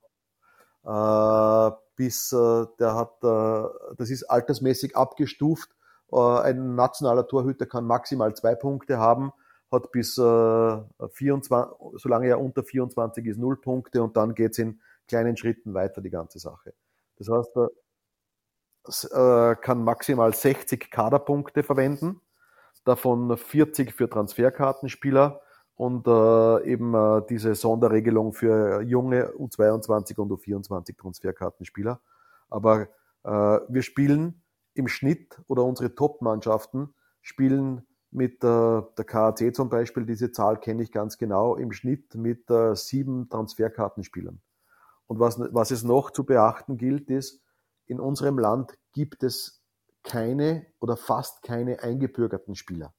äh, bis äh, der hat, äh, das ist altersmäßig abgestuft. Äh, ein nationaler Torhüter kann maximal zwei Punkte haben, hat bis äh, 24, solange er unter 24 ist, null Punkte und dann geht's in kleinen Schritten weiter, die ganze Sache. Das heißt, er äh, kann maximal 60 Kaderpunkte verwenden, davon 40 für Transferkartenspieler und äh, eben äh, diese Sonderregelung für junge U22 und U24 Transferkartenspieler. Aber äh, wir spielen im Schnitt oder unsere Top-Mannschaften spielen mit äh, der KAC zum Beispiel, diese Zahl kenne ich ganz genau, im Schnitt mit äh, sieben Transferkartenspielern. Und was, was es noch zu beachten gilt, ist, in unserem Land gibt es keine oder fast keine eingebürgerten Spieler.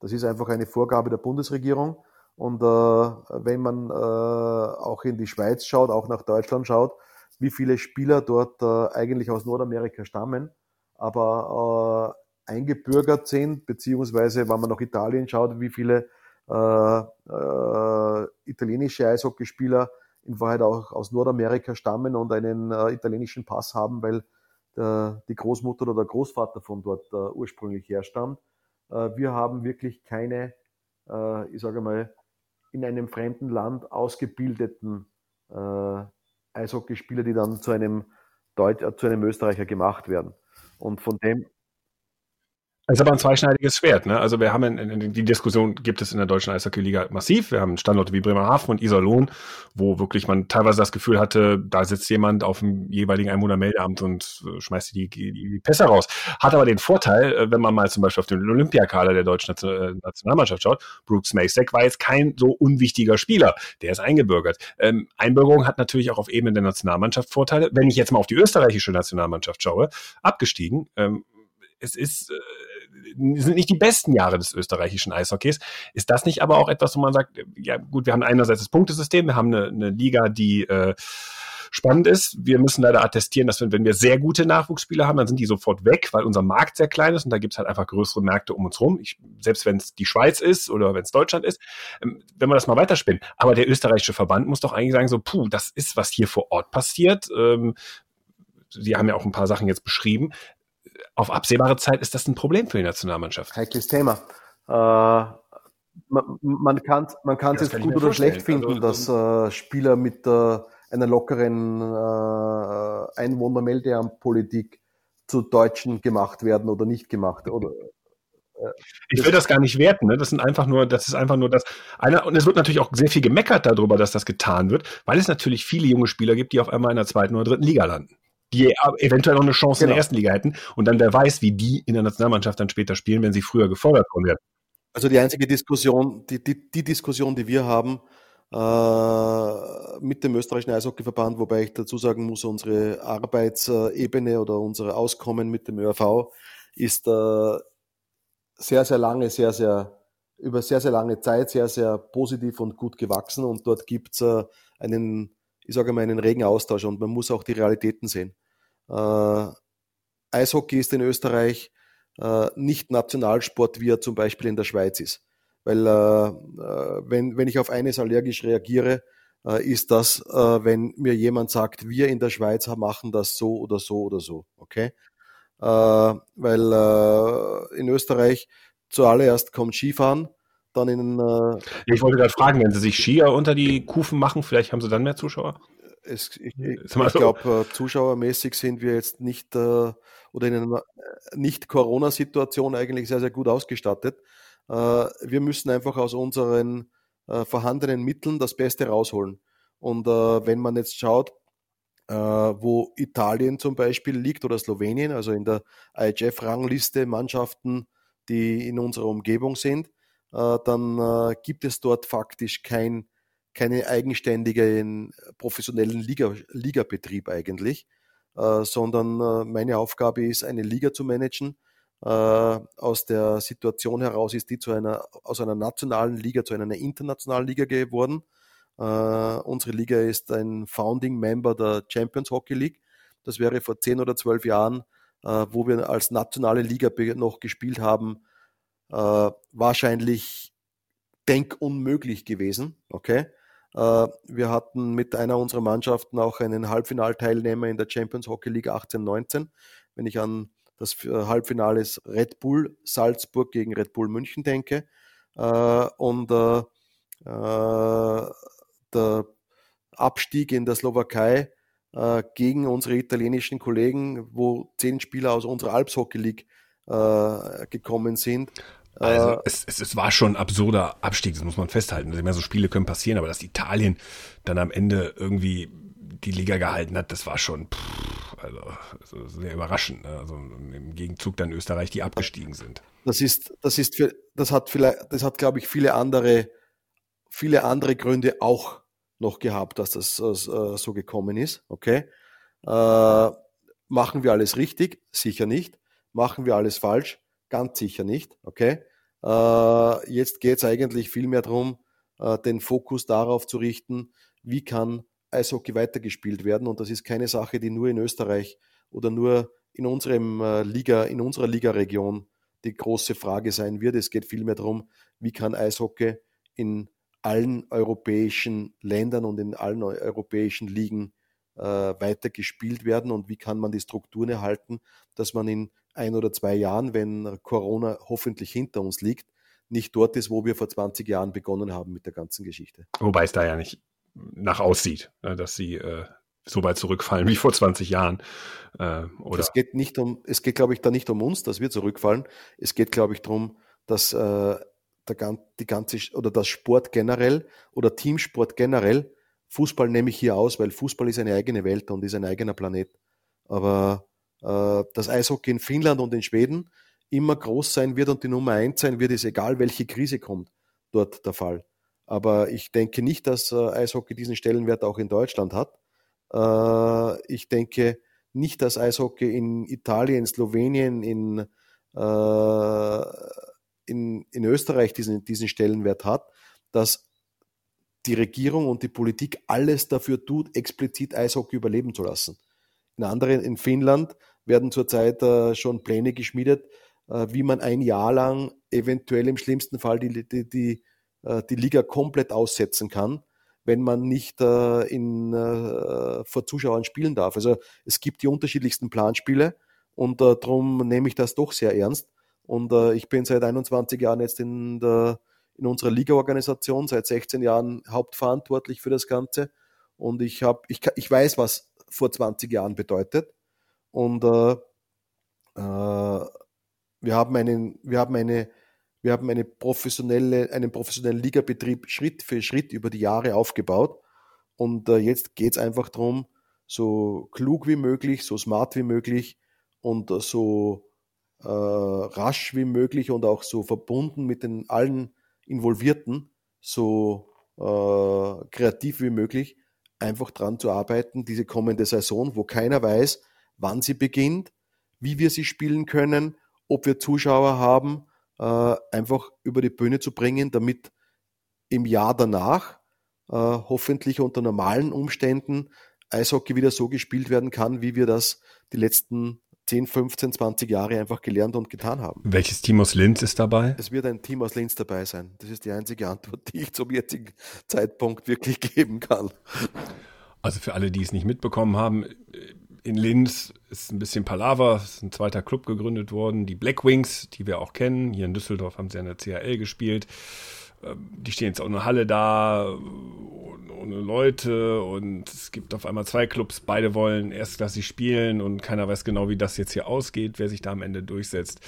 Das ist einfach eine Vorgabe der Bundesregierung. Und äh, wenn man äh, auch in die Schweiz schaut, auch nach Deutschland schaut, wie viele Spieler dort äh, eigentlich aus Nordamerika stammen, aber äh, eingebürgert sind, beziehungsweise wenn man nach Italien schaut, wie viele äh, äh, italienische Eishockeyspieler in Wahrheit auch aus Nordamerika stammen und einen äh, italienischen Pass haben, weil der, die Großmutter oder der Großvater von dort äh, ursprünglich herstammt. Äh, wir haben wirklich keine, äh, ich sage mal, in einem fremden Land ausgebildeten äh, Eishockeyspieler, die dann zu einem, Deut äh, zu einem Österreicher gemacht werden. Und von dem, das ist aber ein zweischneidiges Schwert. Ne? Also wir haben in, in, die Diskussion gibt es in der deutschen Eishockey-Liga massiv. Wir haben Standorte wie Bremerhaven und Iserlohn, wo wirklich man teilweise das Gefühl hatte, da sitzt jemand auf dem jeweiligen Einwohnermeldeamt und äh, schmeißt die, die, die Pässe raus. Hat aber den Vorteil, äh, wenn man mal zum Beispiel auf den Olympiakader der deutschen äh, Nationalmannschaft schaut, Brooks Masek war jetzt kein so unwichtiger Spieler. Der ist eingebürgert. Ähm, Einbürgerung hat natürlich auch auf Ebene der Nationalmannschaft Vorteile. Wenn ich jetzt mal auf die österreichische Nationalmannschaft schaue, abgestiegen. Ähm, es ist sind nicht die besten Jahre des österreichischen Eishockeys. Ist das nicht aber auch etwas, wo man sagt, ja gut, wir haben einerseits das Punktesystem, wir haben eine, eine Liga, die äh, spannend ist. Wir müssen leider attestieren, dass wenn, wenn wir sehr gute Nachwuchsspieler haben, dann sind die sofort weg, weil unser Markt sehr klein ist und da gibt es halt einfach größere Märkte um uns rum. Ich, selbst wenn es die Schweiz ist oder wenn es Deutschland ist, ähm, wenn man das mal weiterspinnen. Aber der österreichische Verband muss doch eigentlich sagen, so, puh, das ist, was hier vor Ort passiert. Ähm, Sie haben ja auch ein paar Sachen jetzt beschrieben. Auf absehbare Zeit ist das ein Problem für die Nationalmannschaft. Heikles Thema. Äh, man, man kann man kann es jetzt gut oder schlecht finden, also, dass äh, Spieler mit äh, einer lockeren äh, Einwohnermeldeamtpolitik zu Deutschen gemacht werden oder nicht gemacht oder äh, ich will das gar nicht werten, ne? Das sind einfach nur, das ist einfach nur das einer, und es wird natürlich auch sehr viel gemeckert darüber, dass das getan wird, weil es natürlich viele junge Spieler gibt, die auf einmal in der zweiten oder dritten Liga landen. Die eventuell noch eine Chance genau. in der genau. ersten Liga hätten und dann wer weiß, wie die in der Nationalmannschaft dann später spielen, wenn sie früher gefordert worden wären. Also die einzige Diskussion, die, die, die Diskussion, die wir haben, äh, mit dem österreichischen Eishockeyverband, wobei ich dazu sagen muss, unsere Arbeitsebene oder unser Auskommen mit dem ÖRV ist äh, sehr, sehr lange, sehr, sehr über sehr, sehr lange Zeit sehr, sehr positiv und gut gewachsen und dort gibt's äh, einen, ich sage mal, einen regen Austausch und man muss auch die Realitäten sehen. Äh, Eishockey ist in Österreich äh, nicht Nationalsport, wie er zum Beispiel in der Schweiz ist. Weil äh, äh, wenn, wenn ich auf eines allergisch reagiere, äh, ist das, wenn mir jemand sagt, wir in der Schweiz machen das so oder so oder so. Okay? Weil in Österreich zuallererst kommt Skifahren, dann in. Ich wollte gerade fragen, wenn Sie sich Skier unter die Kufen machen, vielleicht haben Sie dann mehr Zuschauer? Es, ich, ich, ich glaube, äh, zuschauermäßig sind wir jetzt nicht äh, oder in einer äh, Nicht-Corona-Situation eigentlich sehr, sehr gut ausgestattet. Äh, wir müssen einfach aus unseren äh, vorhandenen Mitteln das Beste rausholen. Und äh, wenn man jetzt schaut, wo Italien zum Beispiel liegt oder Slowenien, also in der IHF-Rangliste Mannschaften, die in unserer Umgebung sind, dann gibt es dort faktisch kein, keine eigenständigen professionellen Liga, Ligabetrieb eigentlich, sondern meine Aufgabe ist, eine Liga zu managen, äh, aus der Situation heraus ist die zu einer, aus einer nationalen Liga zu einer internationalen Liga geworden. Äh, unsere Liga ist ein Founding Member der Champions Hockey League. Das wäre vor zehn oder zwölf Jahren, äh, wo wir als nationale Liga noch gespielt haben, äh, wahrscheinlich denkunmöglich gewesen. Okay. Äh, wir hatten mit einer unserer Mannschaften auch einen Halbfinalteilnehmer in der Champions Hockey League 18-19. Wenn ich an das Halbfinale ist Red Bull Salzburg gegen Red Bull München denke. Äh, und äh, äh, der Abstieg in der Slowakei äh, gegen unsere italienischen Kollegen, wo zehn Spieler aus unserer Alps Hockey League äh, gekommen sind. Also äh, es, es, es war schon ein absurder Abstieg, das muss man festhalten. Also, so Spiele können passieren, aber dass Italien dann am Ende irgendwie die Liga gehalten hat, das war schon pff, also sehr überraschend. Ne? Also im Gegenzug dann Österreich, die abgestiegen sind. Das ist, das ist für, das hat vielleicht, das hat, glaube ich, viele andere, viele andere Gründe auch noch gehabt, dass das äh, so gekommen ist. Okay. Äh, machen wir alles richtig? Sicher nicht. Machen wir alles falsch? Ganz sicher nicht. Okay. Äh, jetzt geht es eigentlich viel mehr darum, äh, den Fokus darauf zu richten, wie kann Eishockey weitergespielt werden. Und das ist keine Sache, die nur in Österreich oder nur in unserem äh, Liga, in unserer Ligaregion die große Frage sein wird. Es geht vielmehr darum, wie kann Eishockey in allen europäischen Ländern und in allen europäischen Ligen äh, weiter werden und wie kann man die Strukturen erhalten, dass man in ein oder zwei Jahren, wenn Corona hoffentlich hinter uns liegt, nicht dort ist, wo wir vor 20 Jahren begonnen haben mit der ganzen Geschichte. Wobei es da ja nicht nach aussieht, ne, dass sie äh, so weit zurückfallen wie vor 20 Jahren. Äh, oder? Es geht nicht um, es geht, glaube ich, da nicht um uns, dass wir zurückfallen. Es geht, glaube ich, darum, dass äh, der, die ganze oder das Sport generell oder Teamsport generell, Fußball nehme ich hier aus, weil Fußball ist eine eigene Welt und ist ein eigener Planet. Aber das Eishockey in Finnland und in Schweden immer groß sein wird und die Nummer eins sein wird, ist egal, welche Krise kommt, dort der Fall. Aber ich denke nicht, dass äh, Eishockey diesen Stellenwert auch in Deutschland hat. Äh, ich denke nicht, dass Eishockey in Italien, Slowenien, in äh, in, in Österreich diesen, diesen Stellenwert hat, dass die Regierung und die Politik alles dafür tut, explizit Eishockey überleben zu lassen. In anderen, in Finnland, werden zurzeit äh, schon Pläne geschmiedet, äh, wie man ein Jahr lang eventuell im schlimmsten Fall die, die, die, äh, die Liga komplett aussetzen kann, wenn man nicht in, vor Zuschauern spielen darf. Also es gibt die unterschiedlichsten Planspiele und darum nehme ich das doch sehr ernst. Und ich bin seit 21 Jahren jetzt in, der, in unserer Liga-Organisation, seit 16 Jahren hauptverantwortlich für das Ganze. Und ich, hab, ich, ich weiß, was vor 20 Jahren bedeutet. Und äh, äh, wir haben einen, wir haben eine, wir haben eine professionelle, einen professionellen Ligabetrieb Schritt für Schritt über die Jahre aufgebaut. Und äh, jetzt geht es einfach darum, so klug wie möglich, so smart wie möglich und äh, so äh, rasch wie möglich und auch so verbunden mit den allen Involvierten, so äh, kreativ wie möglich, einfach dran zu arbeiten, diese kommende Saison, wo keiner weiß, wann sie beginnt, wie wir sie spielen können, ob wir Zuschauer haben, äh, einfach über die Bühne zu bringen, damit im Jahr danach äh, hoffentlich unter normalen Umständen Eishockey wieder so gespielt werden kann, wie wir das die letzten 10, 15, 20 Jahre einfach gelernt und getan haben. Welches Team aus Linz ist dabei? Es wird ein Team aus Linz dabei sein. Das ist die einzige Antwort, die ich zum jetzigen Zeitpunkt wirklich geben kann. Also für alle, die es nicht mitbekommen haben, in Linz ist ein bisschen Palaver, ist ein zweiter Club gegründet worden, die Black Wings, die wir auch kennen. Hier in Düsseldorf haben sie an der CHL gespielt. Ähm, die stehen jetzt auch eine Halle da, ohne Leute und es gibt auf einmal zwei Clubs, beide wollen erstklassig spielen und keiner weiß genau, wie das jetzt hier ausgeht, wer sich da am Ende durchsetzt.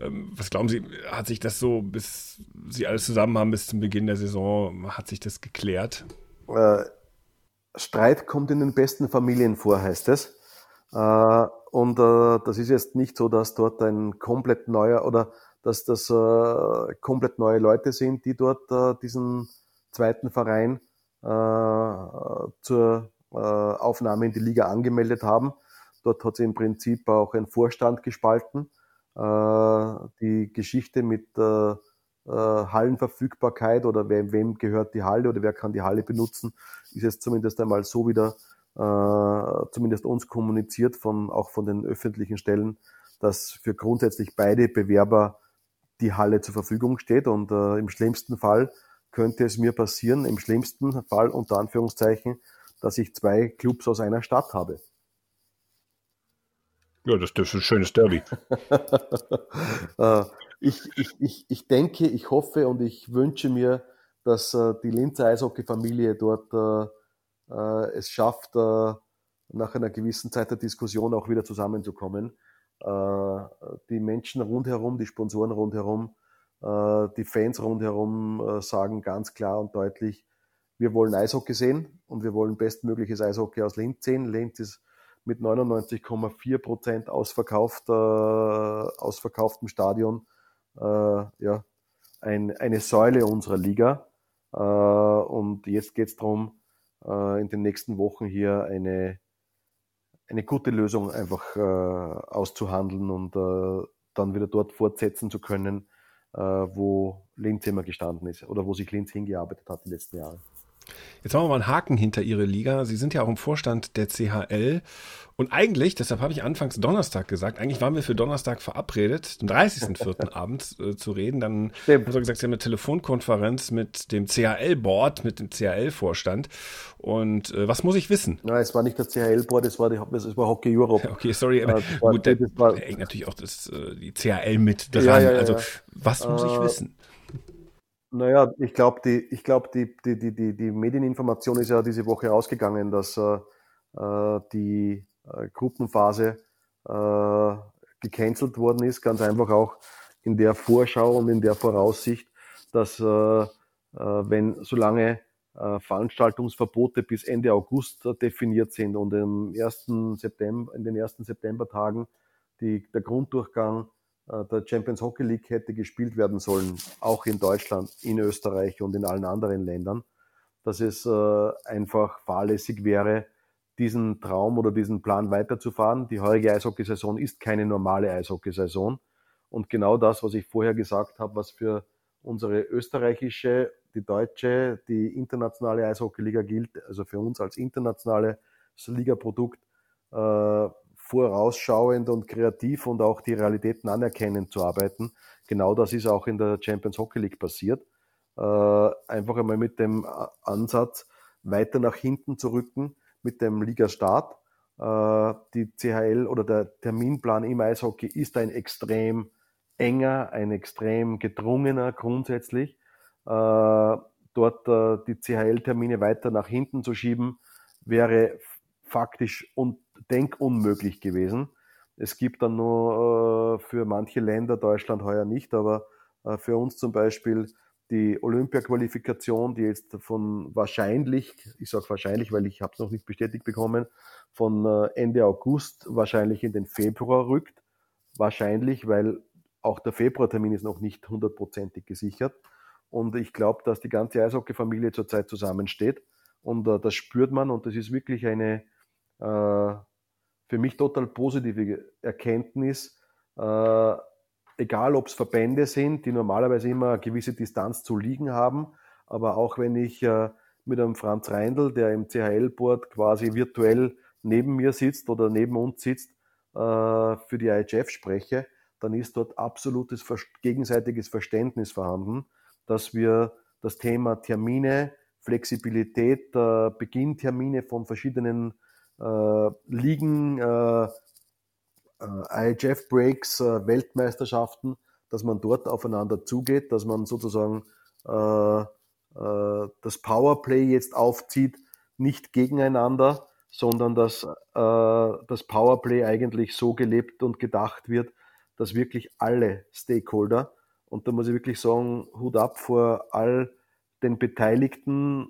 Ähm, was glauben Sie, hat sich das so, bis Sie alles zusammen haben, bis zum Beginn der Saison, hat sich das geklärt? Äh, Streit kommt in den besten Familien vor, heißt es. Äh, und äh, das ist jetzt nicht so, dass dort ein komplett neuer oder dass das äh, komplett neue Leute sind, die dort diesen zweiten Verein zur Aufnahme in die Liga angemeldet haben. Dort hat sich im Prinzip auch ein Vorstand gespalten. Die Geschichte mit Hallenverfügbarkeit oder wem gehört die Halle oder wer kann die Halle benutzen, ist jetzt zumindest einmal so wieder zumindest uns kommuniziert von auch von den öffentlichen Stellen, dass für grundsätzlich beide Bewerber die Halle zur Verfügung steht und äh, im schlimmsten Fall könnte es mir passieren, im schlimmsten Fall unter Anführungszeichen, dass ich zwei Clubs aus einer Stadt habe. Ja, das ist ein schönes Derby. Äh, ich, ich, ich, ich denke, ich hoffe und ich wünsche mir, dass äh, die Linzer Eishockey-Familie dort äh, äh es schafft, äh, nach einer gewissen Zeit der Diskussion auch wieder zusammenzukommen. Äh, die Menschen rundherum, die Sponsoren rundherum, äh, die Fans rundherum äh, sagen ganz klar und deutlich, wir wollen Eishockey sehen und wir wollen bestmögliches Eishockey aus Linz sehen. Linz ist mit 99,4 Prozent ausverkauft, äh, ausverkauftem Stadion äh, ja, ein, eine Säule unserer Liga. Äh, und jetzt geht es darum, äh, in den nächsten Wochen hier eine eine gute Lösung einfach äh, auszuhandeln und äh, dann wieder dort fortsetzen zu können, äh, wo Linz immer gestanden ist oder wo sich Linz hingearbeitet hat die letzten Jahre. Jetzt machen wir mal einen Haken hinter Ihre Liga. Sie sind ja auch im Vorstand der CHL. Und eigentlich, deshalb habe ich anfangs Donnerstag gesagt, eigentlich waren wir für Donnerstag verabredet, am 30.04. abends äh, zu reden. Dann Stimmt. haben Sie gesagt, Sie haben eine Telefonkonferenz mit dem CHL-Board, mit dem CHL-Vorstand. Und äh, was muss ich wissen? Nein, es war nicht das CHL-Board, es war, die, es war Hockey Europe. Okay, sorry, aber äh, gut, da, hängt natürlich auch das, äh, die CHL mit dran. Ja, ja, ja, also, was muss ich äh, wissen? Naja, ich glaube, die, ich glaub, die, die, die, die, die Medieninformation ist ja diese Woche ausgegangen, dass äh, äh, die äh, Gruppenphase äh, gecancelt worden ist, ganz einfach auch in der Vorschau und in der Voraussicht, dass äh, äh, wenn solange äh, Veranstaltungsverbote bis Ende August äh, definiert sind und im ersten September, in den ersten Septembertagen die, der Grunddurchgang der Champions Hockey League hätte gespielt werden sollen, auch in Deutschland, in Österreich und in allen anderen Ländern, dass es äh, einfach fahrlässig wäre, diesen Traum oder diesen Plan weiterzufahren. Die heurige Eishockeysaison ist keine normale Eishockeysaison Und genau das, was ich vorher gesagt habe, was für unsere österreichische, die deutsche, die internationale Eishockeyliga gilt, also für uns als internationales Ligaprodukt, äh, vorausschauend und kreativ und auch die Realitäten anerkennend zu arbeiten. Genau das ist auch in der Champions Hockey League passiert. Äh, einfach einmal mit dem Ansatz, weiter nach hinten zu rücken mit dem Ligastart. Äh, die CHL oder der Terminplan im Eishockey ist ein extrem enger, ein extrem gedrungener grundsätzlich. Äh, dort die CHL-Termine weiter nach hinten zu schieben, wäre faktisch und denkunmöglich gewesen. Es gibt dann nur äh, für manche Länder, Deutschland heuer nicht, aber äh, für uns zum Beispiel die Olympia-Qualifikation, die jetzt von wahrscheinlich, ich sage wahrscheinlich, weil ich habe es noch nicht bestätigt bekommen, von äh, Ende August wahrscheinlich in den Februar rückt. Wahrscheinlich, weil auch der Februartermin ist noch nicht hundertprozentig gesichert. Und ich glaube, dass die ganze Eishockey-Familie zurzeit zusammensteht. Und äh, das spürt man und das ist wirklich eine äh, für mich total positive Erkenntnis. Äh, egal, ob es Verbände sind, die normalerweise immer eine gewisse Distanz zu liegen haben, aber auch wenn ich äh, mit einem Franz Reindl, der im CHL-Board quasi virtuell neben mir sitzt oder neben uns sitzt, äh, für die IHF spreche, dann ist dort absolutes gegenseitiges Verständnis vorhanden, dass wir das Thema Termine, Flexibilität, äh, Beginntermine von verschiedenen äh, Ligen, äh, äh IHF-Breaks, äh, Weltmeisterschaften, dass man dort aufeinander zugeht, dass man sozusagen äh, äh, das Powerplay jetzt aufzieht, nicht gegeneinander, sondern dass äh, das Powerplay eigentlich so gelebt und gedacht wird, dass wirklich alle Stakeholder, und da muss ich wirklich sagen, Hut ab vor all den Beteiligten.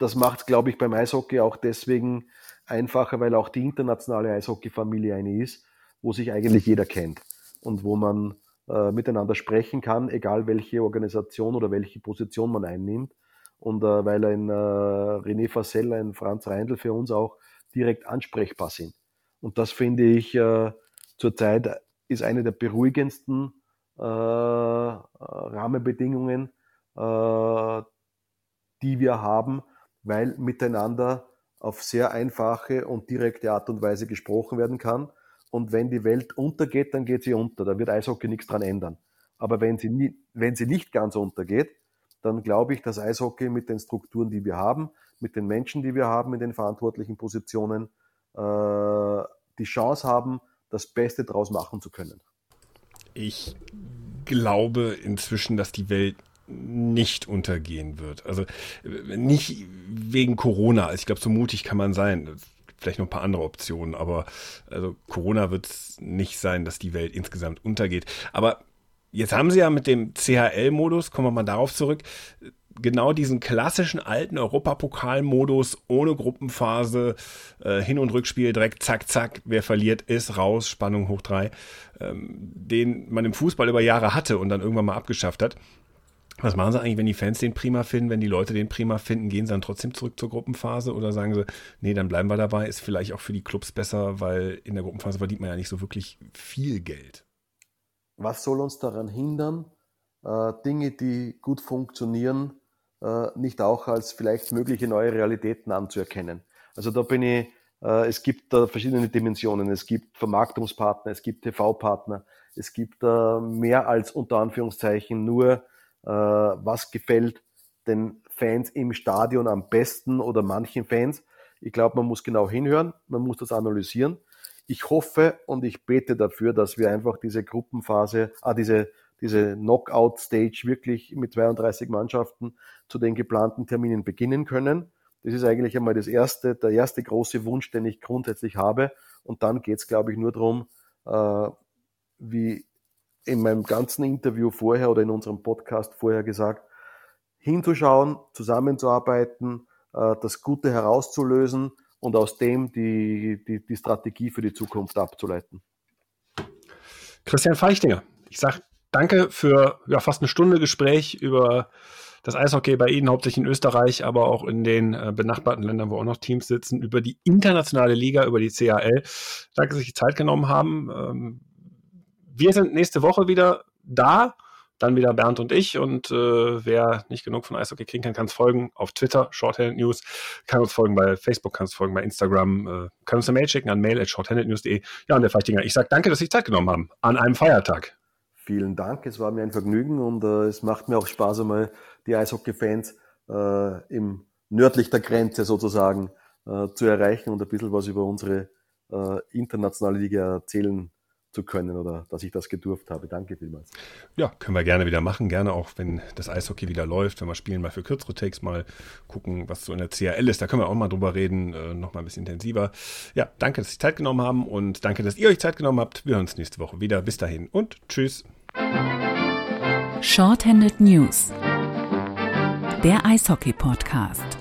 Das macht es, glaube ich, beim Eishockey auch deswegen einfacher, weil auch die internationale Eishockey-Familie eine ist, wo sich eigentlich jeder kennt und wo man äh, miteinander sprechen kann, egal welche Organisation oder welche Position man einnimmt. Und äh, weil ein äh, René Fassel, ein Franz Reindl für uns auch direkt ansprechbar sind. Und das finde ich äh, zurzeit ist eine der beruhigendsten äh, Rahmenbedingungen, äh, die wir haben, weil miteinander auf sehr einfache und direkte Art und Weise gesprochen werden kann. Und wenn die Welt untergeht, dann geht sie unter. Da wird Eishockey nichts dran ändern. Aber wenn sie, nie, wenn sie nicht ganz untergeht, dann glaube ich, dass Eishockey mit den Strukturen, die wir haben, mit den Menschen, die wir haben in den verantwortlichen Positionen, äh, die Chance haben, das Beste draus machen zu können. Ich glaube inzwischen, dass die Welt nicht untergehen wird. Also nicht wegen Corona. Also ich glaube, so mutig kann man sein. Vielleicht noch ein paar andere Optionen, aber also Corona wird es nicht sein, dass die Welt insgesamt untergeht. Aber jetzt haben sie ja mit dem CHL-Modus, kommen wir mal darauf zurück, genau diesen klassischen alten Europapokalmodus ohne Gruppenphase, äh, Hin- und Rückspiel direkt zack, zack, wer verliert ist, raus, Spannung hoch drei, ähm, den man im Fußball über Jahre hatte und dann irgendwann mal abgeschafft hat. Was machen sie eigentlich, wenn die Fans den prima finden, wenn die Leute den prima finden, gehen sie dann trotzdem zurück zur Gruppenphase oder sagen sie, nee, dann bleiben wir dabei, ist vielleicht auch für die Clubs besser, weil in der Gruppenphase verdient man ja nicht so wirklich viel Geld. Was soll uns daran hindern, äh, Dinge, die gut funktionieren, äh, nicht auch als vielleicht mögliche neue Realitäten anzuerkennen. Also da bin ich, äh, es gibt da verschiedene Dimensionen. Es gibt Vermarktungspartner, es gibt TV-Partner, es gibt mehr als unter Anführungszeichen nur, was gefällt den Fans im Stadion am besten oder manchen Fans. Ich glaube, man muss genau hinhören, man muss das analysieren. Ich hoffe und ich bete dafür, dass wir einfach diese Gruppenphase, ah, diese diese Knockout-Stage wirklich mit 32 Mannschaften zu den geplanten Terminen beginnen können. Das ist eigentlich einmal das erste, der erste große Wunsch, den ich grundsätzlich habe. Und dann geht es, glaube ich, nur darum, äh, wie in meinem ganzen Interview vorher oder in unserem Podcast vorher gesagt, hinzuschauen, zusammenzuarbeiten, äh, das Gute herauszulösen und aus dem die, die, die Strategie für die Zukunft abzuleiten. Christian Feichtinger, ich sage danke für ja, fast eine Stunde Gespräch über das Eishockey bei Ihnen, hauptsächlich in Österreich, aber auch in den äh, benachbarten Ländern, wo auch noch Teams sitzen, über die internationale Liga, über die CHL. Danke, dass Sie sich Zeit genommen haben. Ähm, Wir sind nächste Woche wieder da. Dann wieder Bernd und ich. Und äh, wer nicht genug von Eishockey kriegen kann, kann es folgen auf Twitter, Shorthanded News, kann uns folgen bei Facebook, kann uns folgen bei Instagram, äh, kann uns eine Mail schicken an mail at shorthandednews.de. Ja, und der Feichtinger, ich sage danke, dass Sie Zeit genommen haben an einem Feiertag. Vielen Dank, es war mir ein Vergnügen und äh, es macht mir auch Spaß, einmal die Eishockey-Fans äh, im nördlich der Grenze sozusagen äh, zu erreichen und ein bisschen was über unsere äh, internationale Liga erzählen zu können oder dass ich das gedurft habe. Danke vielmals. Ja, können wir gerne wieder machen. Gerne auch, wenn das Eishockey wieder läuft, wenn wir spielen, mal für kürzere Takes mal gucken, was so in der CRL ist. Da können wir auch mal drüber reden, äh, noch mal ein bisschen intensiver. Ja, danke, dass Sie Zeit genommen haben und danke, dass ihr euch Zeit genommen habt. Wir hören uns nächste Woche wieder. Bis dahin und tschüss. Shorthanded News. Der Eishockey-Podcast.